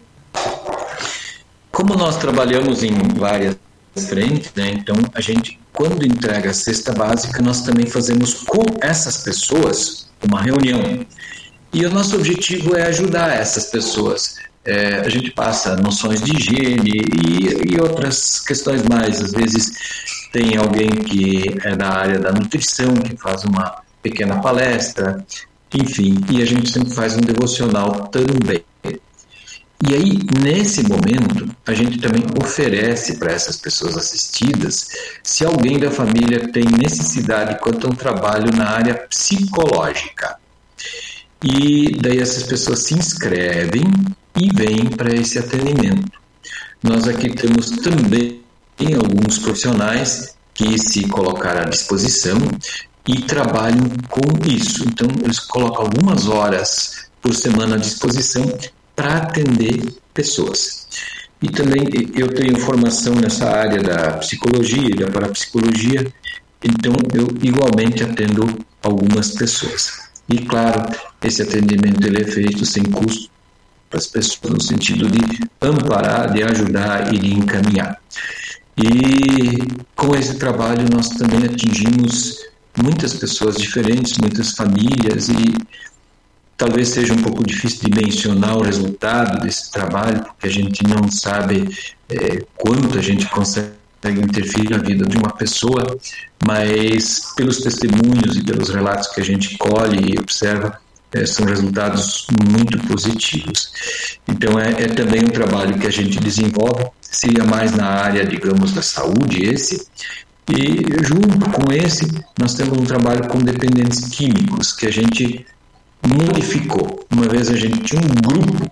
Speaker 3: como nós trabalhamos em várias frentes, né, então a gente, quando entrega a cesta básica, nós também fazemos com essas pessoas uma reunião. E o nosso objetivo é ajudar essas pessoas é, a gente passa noções de higiene e, e, outras questões mais. Às vezes tem alguém que é da área da nutrição que faz uma pequena palestra, enfim, e a gente sempre faz um devocional também. E aí, nesse momento, a gente também oferece para essas pessoas assistidas se alguém da família tem necessidade quanto a um trabalho na área psicológica. E daí essas pessoas se inscrevem e vêm para esse atendimento. Nós aqui temos também alguns profissionais que se colocaram à disposição e trabalham com isso. Então, eles colocam algumas horas por semana à disposição para atender pessoas. E também eu tenho formação nessa área da psicologia e da parapsicologia, então eu igualmente atendo algumas pessoas. E claro, esse atendimento ele é feito sem custo para as pessoas, no sentido de amparar, de ajudar e de encaminhar. E com esse trabalho nós também atingimos muitas pessoas diferentes, muitas famílias e talvez seja um pouco difícil de mencionar o resultado desse trabalho, porque a gente não sabe é, quanto a gente consegue interferir na vida de uma pessoa, mas pelos testemunhos e pelos relatos que a gente colhe e observa, é, são resultados muito positivos. Então, é, é, também um trabalho que a gente desenvolve, seria mais na área, digamos, da saúde, esse. E junto com esse, nós temos um trabalho com dependentes químicos, que a gente modificou. Uma vez a gente tinha um grupo,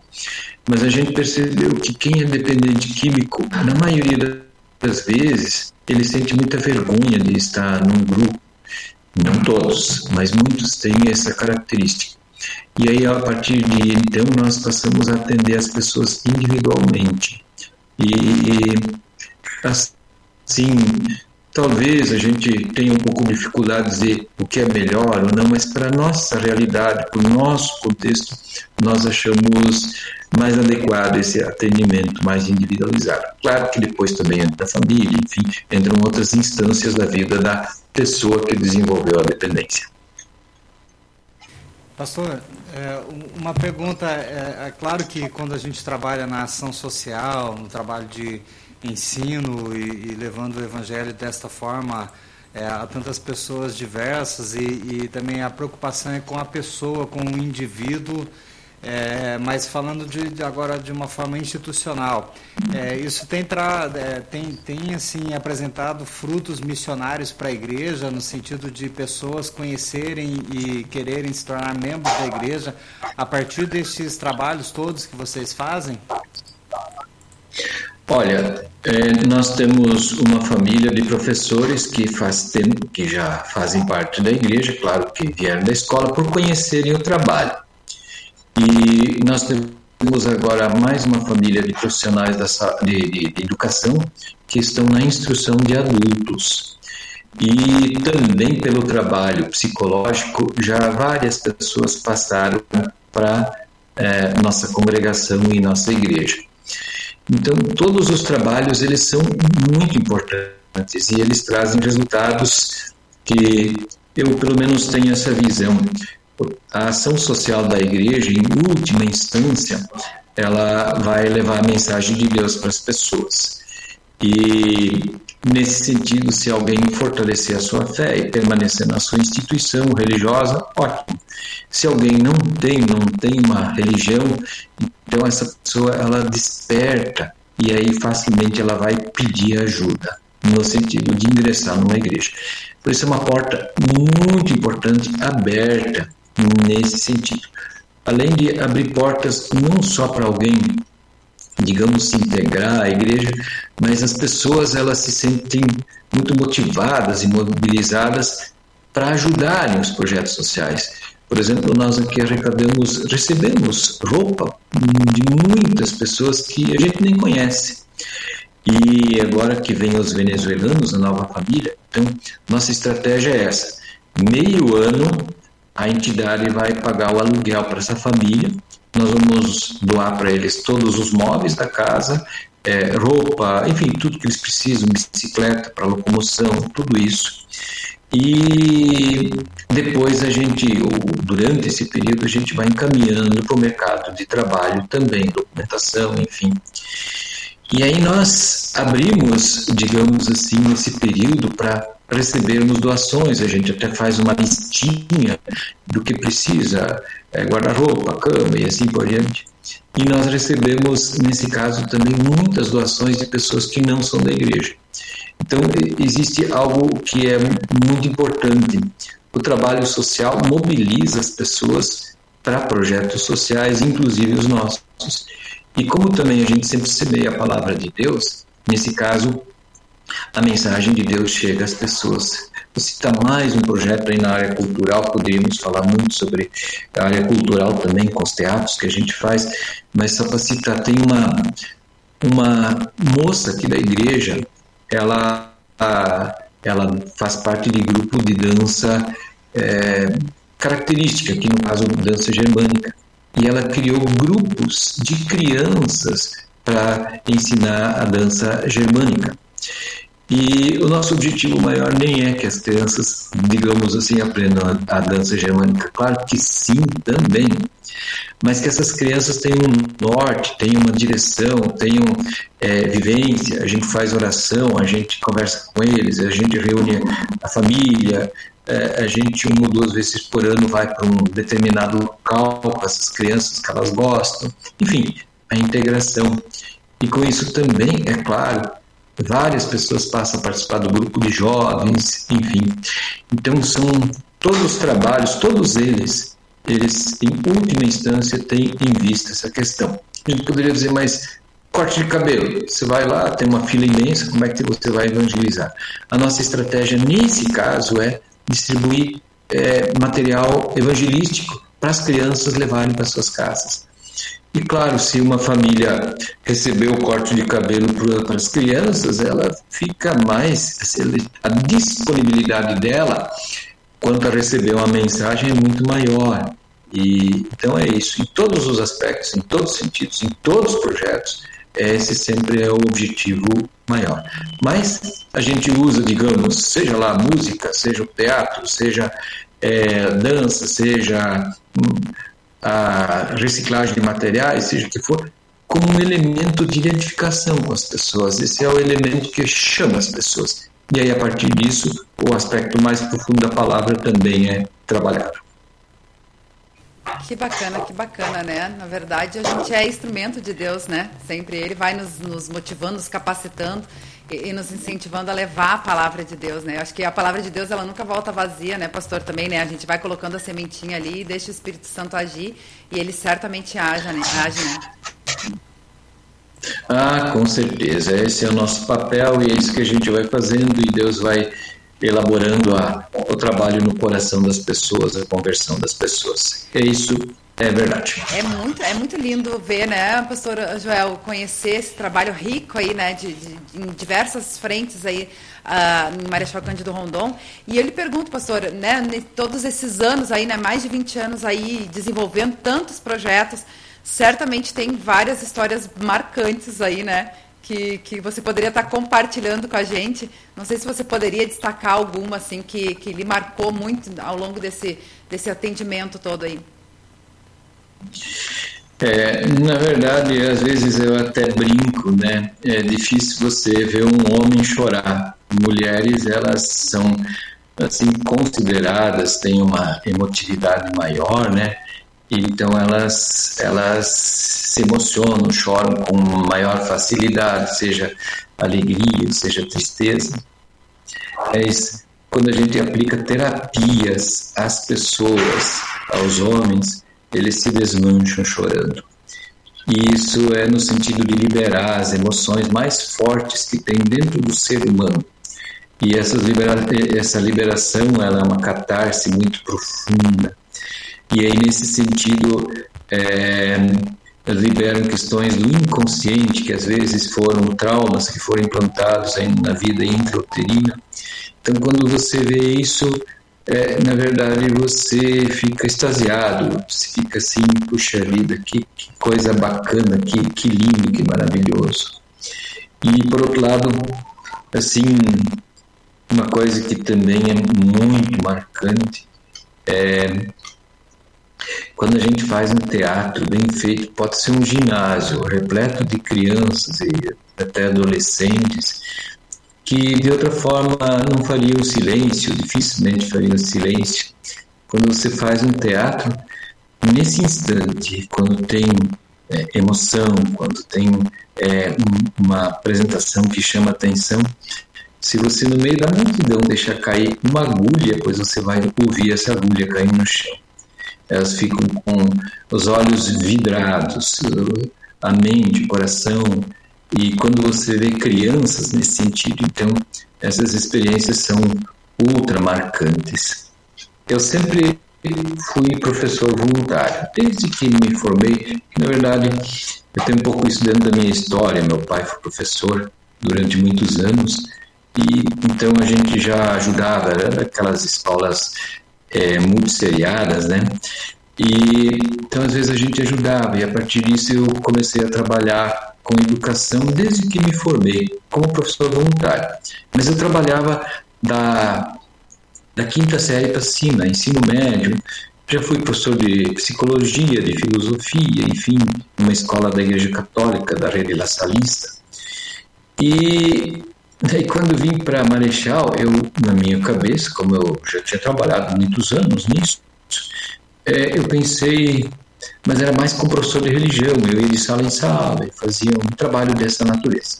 Speaker 3: mas a gente percebeu que quem é dependente químico, na maioria das vezes, ele sente muita vergonha de estar num grupo. Não todos, mas muitos têm essa característica. E aí, a partir de então, nós passamos a atender as pessoas individualmente. E, assim, talvez a gente tenha um pouco de dificuldade de dizer o que é melhor ou não, mas para a nossa realidade, para o nosso contexto, nós achamos mais adequado esse atendimento mais individualizado. Claro que depois também entra a família, enfim, entram outras instâncias da vida da pessoa que desenvolveu a dependência.
Speaker 2: Pastor, é, uma pergunta, é, é, claro que quando a gente trabalha na ação social, no trabalho de ensino e, e levando o evangelho desta forma é, a tantas pessoas diversas e, e, também a preocupação é com a pessoa, com o indivíduo, é, mas falando de, agora de uma forma institucional, é, isso tem, tra, é, tem, tem assim apresentado frutos missionários para a igreja no sentido de pessoas conhecerem e quererem se tornar membros da igreja a partir destes trabalhos todos que vocês fazem?
Speaker 3: Olha, é, nós temos uma família de professores que faz tempo que já fazem parte da igreja, claro que vieram da escola por conhecerem o trabalho. E nós temos agora mais uma família de profissionais da, de, de, de educação que estão na instrução de adultos. E também pelo trabalho psicológico, já várias pessoas passaram para é, nossa congregação e nossa igreja. Então, todos os trabalhos eles são muito importantes e eles trazem resultados que eu pelo menos tenho essa visão. A ação social da igreja, em última instância, ela vai levar a mensagem de Deus para as pessoas. E nesse sentido, se alguém fortalecer a sua fé e permanecer na sua instituição religiosa, ótimo. Se alguém não tem, não tem uma religião, então essa pessoa ela desperta e aí facilmente ela vai pedir ajuda no sentido de ingressar numa igreja. Por isso é uma porta muito importante aberta nesse sentido. Além de abrir portas não só para alguém, digamos, se integrar à igreja, mas as pessoas elas se sentem muito motivadas e mobilizadas para ajudarem os projetos sociais. Por exemplo, nós aqui arrecadamos, recebemos roupa de muitas pessoas que a gente nem conhece. E agora que vem os venezuelanos, a nova família, então nossa estratégia é essa: meio ano a entidade vai pagar o aluguel para essa família, nós vamos doar para eles todos os móveis da casa, é, roupa, enfim, tudo que eles precisam, bicicleta para locomoção, tudo isso. E depois a gente, ou durante esse período, a gente vai encaminhando para o mercado de trabalho também, documentação, enfim. E aí nós abrimos, digamos assim, esse período para recebermos doações. A gente até faz uma listinha do que precisa, é, guarda-roupa, cama e assim por diante. E nós recebemos, nesse caso, também muitas doações de pessoas que não são da igreja. Então, existe algo que é muito importante. O trabalho social mobiliza as pessoas para projetos sociais, inclusive os nossos. E como também a gente sempre semeia a palavra de Deus, nesse caso, a mensagem de Deus chega às pessoas. Vou citar mais um projeto aí na área cultural, poderíamos falar muito sobre a área cultural também, com os teatros que a gente faz, mas só para citar, tem uma, uma moça aqui da igreja, ela, ela faz parte de grupo de dança é, característica, aqui no caso dança germânica, e ela criou grupos de crianças para ensinar a dança germânica. E o nosso objetivo maior nem é que as crianças, digamos assim, aprendam a, a dança germânica. Claro que sim, também mas que essas crianças tenham um norte, tenham uma direção, tenham é, vivência. A gente faz oração, a gente conversa com eles, a gente reúne a família, é, a gente uma ou duas vezes por ano vai para um determinado local com essas crianças que elas gostam. Enfim, a integração. E com isso também, é claro, várias pessoas passam a participar do grupo de jovens, enfim. Então são todos os trabalhos, todos eles eles, em última instância, têm em vista essa questão. A gente poderia dizer, mas corte de cabelo, você vai lá, tem uma fila imensa, como é que você vai evangelizar? A nossa estratégia nesse caso é distribuir é, material evangelístico para as crianças levarem para suas casas. E claro, se uma família recebeu o corte de cabelo para as crianças, ela fica mais. A disponibilidade dela quanto a receber uma mensagem é muito maior. E então é isso, em todos os aspectos, em todos os sentidos, em todos os projetos, esse sempre é o objetivo maior. Mas a gente usa, digamos, seja lá música, seja o teatro, seja é, dança, seja hum, a reciclagem de materiais, seja o que for, como um elemento de identificação com as pessoas. Esse é o elemento que chama as pessoas. E aí, a partir disso, o aspecto mais profundo da palavra também é trabalhado.
Speaker 1: Que bacana, que bacana, né? Na verdade, a gente é instrumento de Deus, né? Sempre Ele vai nos, nos motivando, nos capacitando e, e, nos incentivando a levar a palavra de Deus, né? Eu acho que a palavra de Deus, ela nunca volta vazia, né, pastor? Também, né? A gente vai colocando a sementinha ali e deixa o Espírito Santo agir e ele certamente age, né? Age, né?
Speaker 3: Ah, com certeza. Esse é o nosso papel e é isso que a gente vai fazendo e Deus vai elaborando a, o trabalho no coração das pessoas, a conversão das pessoas. É isso, é verdade.
Speaker 1: É muito, é muito lindo ver, né, pastor Joel, conhecer esse trabalho rico aí, né, de, de em diversas frentes aí uh, em Marechal Cândido Rondon. E eu lhe pergunto, pastor, né, todos esses anos aí, né, mais de 20 anos aí desenvolvendo tantos projetos, certamente tem várias histórias marcantes aí, né? Que, que você poderia estar compartilhando com a gente. Não sei se você poderia destacar alguma assim que, que lhe marcou muito ao longo desse, desse atendimento todo aí.
Speaker 3: É, na verdade, às vezes eu até brinco, né? É difícil você ver um homem chorar. Mulheres, elas são assim consideradas, têm uma emotividade maior, né? Então elas, elas se emocionam, choram com maior facilidade, seja alegria, seja tristeza. É isso. Quando a gente aplica terapias às pessoas, aos homens, eles se desmancham chorando. E isso é no sentido de liberar as emoções mais fortes que tem dentro do ser humano. E essa, libera essa liberação ela é uma catarse muito profunda e aí, nesse sentido, é, liberam questões do inconsciente, que às vezes foram traumas que foram implantados na vida intrauterina. Então, quando você vê isso, é, na verdade você fica extasiado, você fica assim, puxa vida, que, que coisa bacana, que, que lindo, que maravilhoso. E por outro lado, assim, uma coisa que também é muito marcante é quando a gente faz um teatro bem feito, pode ser um ginásio repleto de crianças e até adolescentes que de outra forma não fariam silêncio, dificilmente fariam silêncio. Quando você faz um teatro, nesse instante, quando tem é, emoção, quando tem é, uma apresentação que chama atenção, se você no meio da multidão deixar cair uma agulha, pois você vai ouvir essa agulha caindo no chão elas ficam com os olhos vidrados, a mente, o coração. E quando você vê crianças nesse sentido, então essas experiências são ultra marcantes. Eu sempre fui professor voluntário, desde que me formei. Na verdade, eu tenho um pouco isso dentro da minha história. Meu pai foi professor durante muitos anos e então a gente já ajudava era aquelas escolas é, multisseriadas, né? E então às vezes a gente ajudava e a partir disso eu comecei a trabalhar com educação desde que me formei como professor voluntário. Mas eu trabalhava da da quinta série para cima, ensino médio. Já fui professor de psicologia, de filosofia, enfim, numa escola da Igreja Católica, da Rede La Salista. E <laughs> Daí quando vim para Marechal, eu na minha cabeça, como eu já tinha trabalhado muitos anos nisso, é, eu pensei, mas era mais como professor de religião, eu ia de sala em sala, e fazia um trabalho dessa natureza.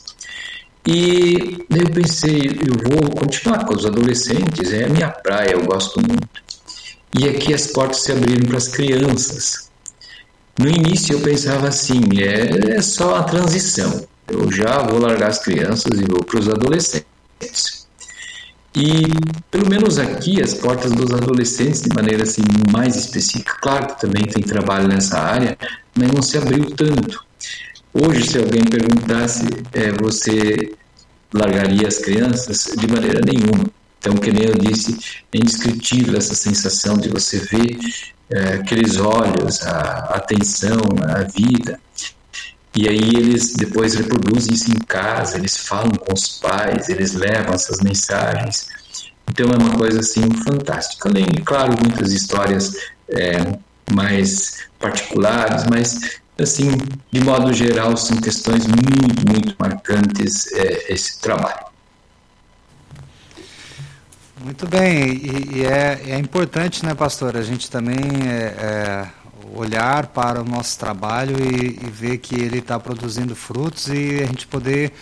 Speaker 3: E daí eu pensei, eu vou continuar com os adolescentes, é a minha praia, eu gosto muito. E aqui as portas se abriram para as crianças. No início eu pensava assim, é, é só a transição eu já vou largar as crianças e vou para os adolescentes. E, pelo menos aqui, as portas dos adolescentes, de maneira assim, mais específica, claro que também tem trabalho nessa área, mas não se abriu tanto. Hoje, se alguém perguntasse, é, você largaria as crianças? De maneira nenhuma. Então, que nem eu disse, é indescritível essa sensação de você ver é, aqueles olhos, a atenção, a vida. E aí eles depois reproduzem isso em casa, eles falam com os pais, eles levam essas mensagens. Então é uma coisa assim fantástica. Além, claro, muitas histórias é, mais particulares, mas assim, de modo geral, são questões muito, muito marcantes é, esse trabalho.
Speaker 2: Muito bem, e, e é, é, importante, né, pastor, a gente também é, é, olhar para o nosso trabalho e, e ver que ele está produzindo frutos e a gente poder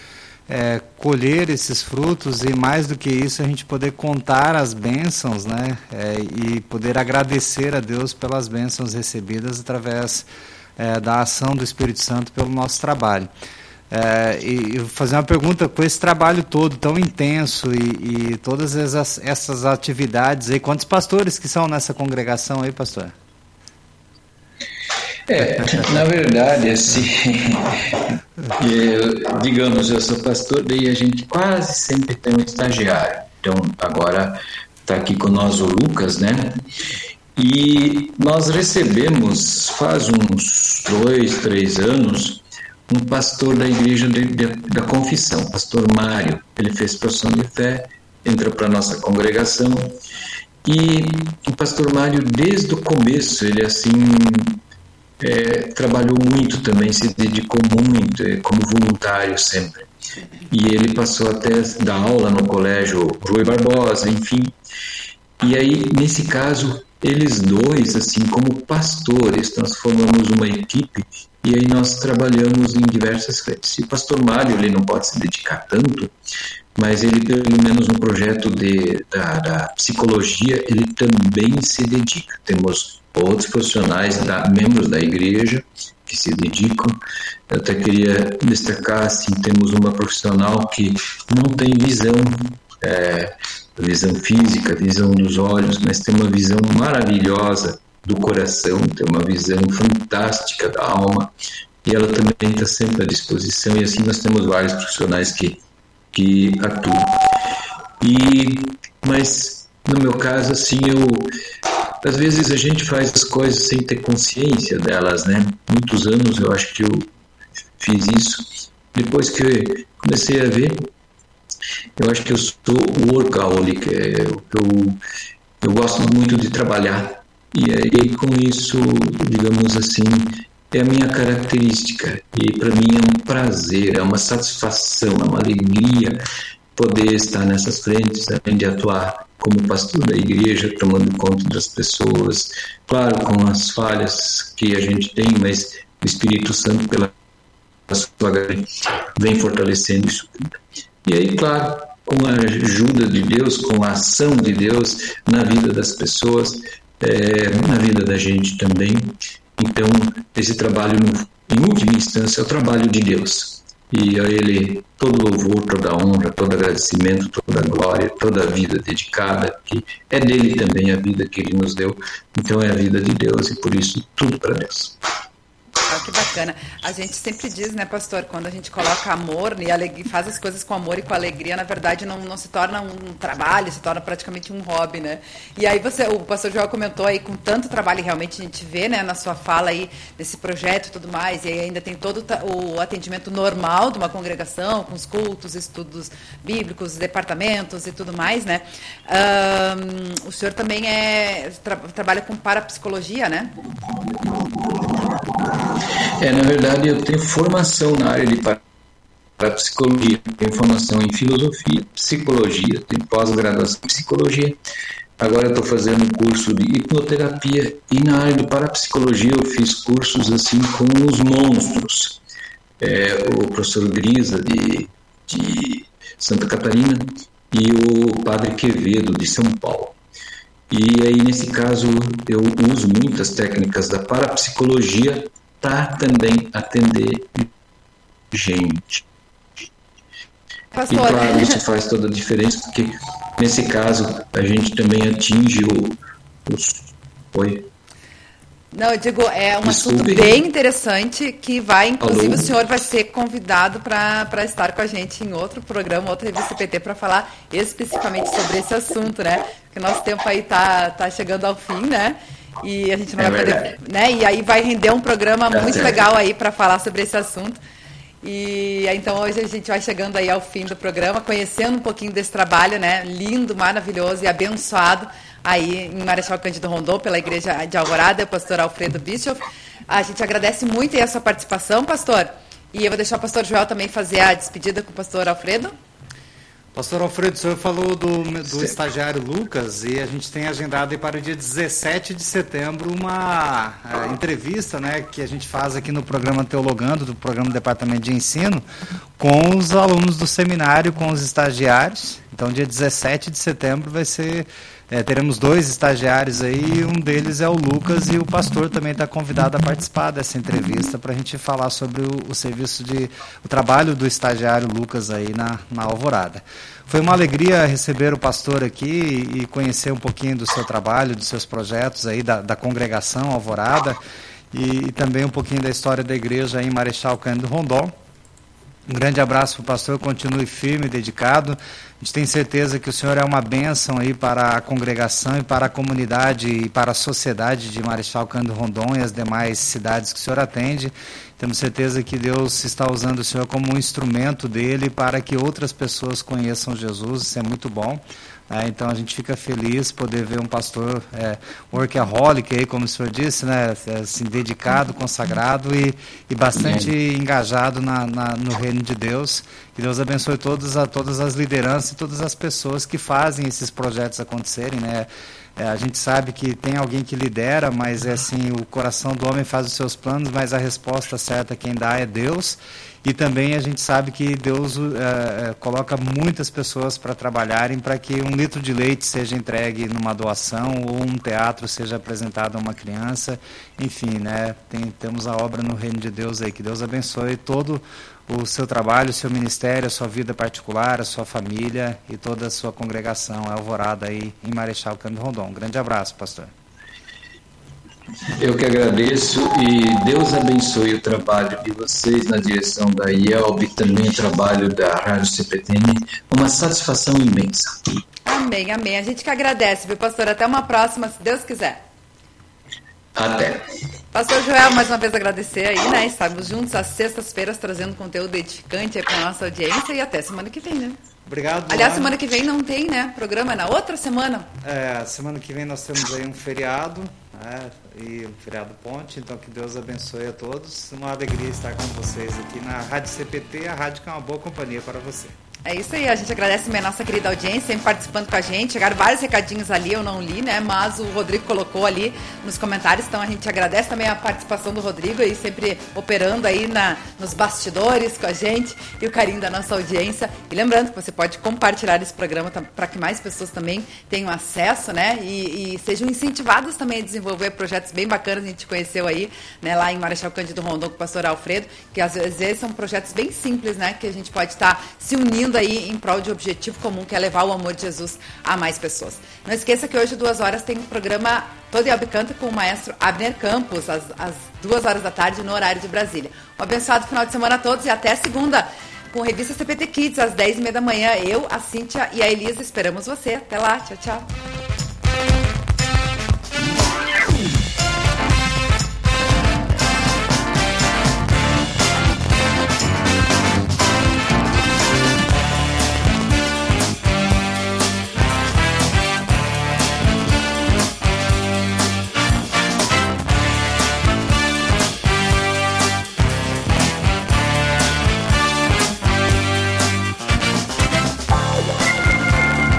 Speaker 2: é, colher esses frutos e mais do que isso a gente poder contar as bênçãos, né, é, e poder agradecer a Deus pelas bênçãos recebidas através é, da ação do Espírito Santo pelo nosso trabalho. É, e, fazer uma pergunta com esse trabalho todo tão intenso e, e todas essas, essas atividades aí, quantos pastores que são nessa congregação aí, pastor?
Speaker 3: É, na verdade, assim, eu, <laughs> digamos, eu sou pastor, daí a gente quase sempre tem um estagiário. Então, agora está aqui nós o Lucas, né? E nós recebemos, faz uns dois, três anos, um pastor da igreja de, de, da confissão, pastor Mário. Ele fez profissão de fé, entrou para a nossa congregação. E o pastor Mário, desde o começo, ele assim é, trabalhou muito também, se dedicou muito, é, como voluntário sempre. E ele passou até dar aula no colégio Rui Barbosa, enfim. E aí, nesse caso, eles dois, assim como pastores, nós formamos uma equipe e aí nós trabalhamos em diversas frentes. E o pastor Mário, ele não pode se dedicar tanto, mas ele, pelo menos no projeto de, da, da psicologia, ele também se dedica. Temos outros profissionais, da, membros da igreja, que se dedicam. Eu até queria destacar, assim, temos uma profissional que não tem visão é, visão física, visão dos olhos, mas tem uma visão maravilhosa do coração, tem uma visão fantástica da alma e ela também está sempre à disposição e assim nós temos vários profissionais que que atuam. E mas no meu caso assim eu às vezes a gente faz as coisas sem ter consciência delas, né? Muitos anos eu acho que eu fiz isso. Depois que eu comecei a ver, eu acho que eu sou workaholic. É, eu, eu gosto muito de trabalhar. E, e com isso, digamos assim, é a minha característica. E para mim é um prazer, é uma satisfação, é uma alegria poder estar nessas frentes, além de atuar como pastor da igreja, tomando conta das pessoas, claro, com as falhas que a gente tem, mas o Espírito Santo, pela sua graça, vem fortalecendo isso tudo. E aí, claro, com a ajuda de Deus, com a ação de Deus na vida das pessoas, é, na vida da gente também. Então, esse trabalho, em última instância, é o trabalho de Deus. E a Ele todo louvor, toda honra, todo agradecimento, toda glória, toda a vida dedicada, que é dele também a vida que Ele nos deu. Então, é a vida de Deus e por isso tudo para Deus.
Speaker 1: Ah, que bacana. A gente sempre diz, né, pastor, quando a gente coloca amor e faz as coisas com amor e com alegria, na verdade não, não se torna um trabalho, se torna praticamente um hobby, né? E aí você, o pastor João comentou aí com tanto trabalho, realmente a gente vê, né, na sua fala aí desse projeto e tudo mais, e aí ainda tem todo o atendimento normal de uma congregação, com os cultos, estudos bíblicos, departamentos e tudo mais, né? Um, o senhor também é, tra trabalha com parapsicologia, né?
Speaker 3: É, na verdade, eu tenho formação na área de parapsicologia, tenho formação em filosofia, psicologia, tenho pós-graduação em psicologia. Agora estou fazendo um curso de hipnoterapia e na área de parapsicologia eu fiz cursos assim com os monstros. É, o professor Grisa de, de Santa Catarina e o padre Quevedo de São Paulo. E aí, nesse caso, eu uso muitas técnicas da parapsicologia para também atender gente. Pastor. E claro, isso faz toda a diferença, porque nesse caso a gente também atinge o, os. Oi?
Speaker 1: Não, eu digo, é um Desculpe. assunto bem interessante que vai, inclusive, Alô? o senhor vai ser convidado para estar com a gente em outro programa, outra revista PT, para falar especificamente sobre esse assunto, né? Porque nosso tempo aí tá, tá chegando ao fim, né? E a gente não é vai verdade. poder. Né? E aí vai render um programa é muito legal aí para falar sobre esse assunto. E então hoje a gente vai chegando aí ao fim do programa, conhecendo um pouquinho desse trabalho, né? Lindo, maravilhoso e abençoado aí em Marechal Cândido Rondon pela Igreja de Alvorada, o pastor Alfredo Bischoff. A gente agradece muito aí a sua participação, pastor. E eu vou deixar o pastor Joel também fazer a despedida com o pastor Alfredo.
Speaker 2: Pastor Alfredo, o senhor falou do, do estagiário Lucas e a gente tem agendado para o dia 17 de setembro uma uh, entrevista né, que a gente faz aqui no programa Teologando, do programa do Departamento de Ensino, com os alunos do seminário, com os estagiários. Então, dia 17 de setembro vai ser é, teremos dois estagiários aí, um deles é o Lucas e o pastor também está convidado a participar dessa entrevista para a gente falar sobre o, o, serviço de o trabalho do estagiário Lucas aí na, na Alvorada. Foi uma alegria receber o pastor aqui e conhecer um pouquinho do seu trabalho, dos seus projetos aí da, da congregação Alvorada e, e também um pouquinho da história da igreja em Marechal Cândido Rondon. Um grande abraço para o pastor, continue firme, dedicado. A gente tem certeza que o senhor é uma bênção aí para a congregação e para a comunidade e para a sociedade de Marechal Cândido Rondon e as demais cidades que o senhor atende. Temos certeza que Deus está usando o senhor como um instrumento dele para que outras pessoas conheçam Jesus. Isso é muito bom. É, então a gente fica feliz poder ver um pastor é, workaholic, aí, como o senhor disse, né, assim, dedicado, consagrado e, e bastante engajado na, na, no reino de Deus. Que Deus abençoe todos, a, todas as lideranças e todas as pessoas que fazem esses projetos acontecerem. Né? É, a gente sabe que tem alguém que lidera, mas é assim, o coração do homem faz os seus planos, mas a resposta certa quem dá é Deus. E também a gente sabe que Deus é, coloca muitas pessoas para trabalharem para que um litro de leite seja entregue numa doação ou um teatro seja apresentado a uma criança. Enfim, né, tem, temos a obra no reino de Deus aí. Que Deus abençoe todo o seu trabalho, o seu ministério, a sua vida particular, a sua família e toda a sua congregação Alvorada aí em Marechal Cândido Rondon. Um grande abraço, pastor.
Speaker 3: Eu que agradeço e Deus abençoe o trabalho de vocês na direção da IELB e também o trabalho da Rádio CPTN. Uma satisfação imensa.
Speaker 1: Amém, amém. A gente que agradece, viu, pastor? Até uma próxima, se Deus quiser.
Speaker 3: Até.
Speaker 1: Pastor Joel, mais uma vez agradecer aí, né? Estamos juntos às sextas-feiras trazendo conteúdo edificante para a nossa audiência e até semana que vem, né?
Speaker 2: Obrigado.
Speaker 1: Aliás, semana que vem não tem, né? Programa é na outra semana.
Speaker 2: É, semana que vem nós temos aí um feriado né, e um feriado ponte, então que Deus abençoe a todos. Uma alegria estar com vocês aqui na Rádio CPT, a rádio que é uma boa companhia para você.
Speaker 1: É isso aí, a gente agradece a nossa querida audiência, sempre participando com a gente. Chegaram vários recadinhos ali, eu não li, né? Mas o Rodrigo colocou ali nos comentários, então a gente agradece também a participação do Rodrigo aí, sempre operando aí na, nos bastidores com a gente e o carinho da nossa audiência. E lembrando que você pode compartilhar esse programa para que mais pessoas também tenham acesso, né? E, e, sejam incentivadas também a desenvolver projetos bem bacanas. A gente conheceu aí, né, lá em Marechal Cândido Rondon com o pastor Alfredo, que às vezes são projetos bem simples, né? Que a gente pode estar tá se unindo aí em prol de objetivo comum, que é levar o amor de Jesus a mais pessoas. Não esqueça que hoje, duas horas, tem um programa Todo e Canta com o maestro Abner Campos, às, às duas horas da tarde, no horário de Brasília. Um abençoado final de semana a todos e até segunda com revista CPT Kids, às 10h30 da manhã. Eu, a Cíntia e a Elisa esperamos você. Até lá. Tchau, tchau.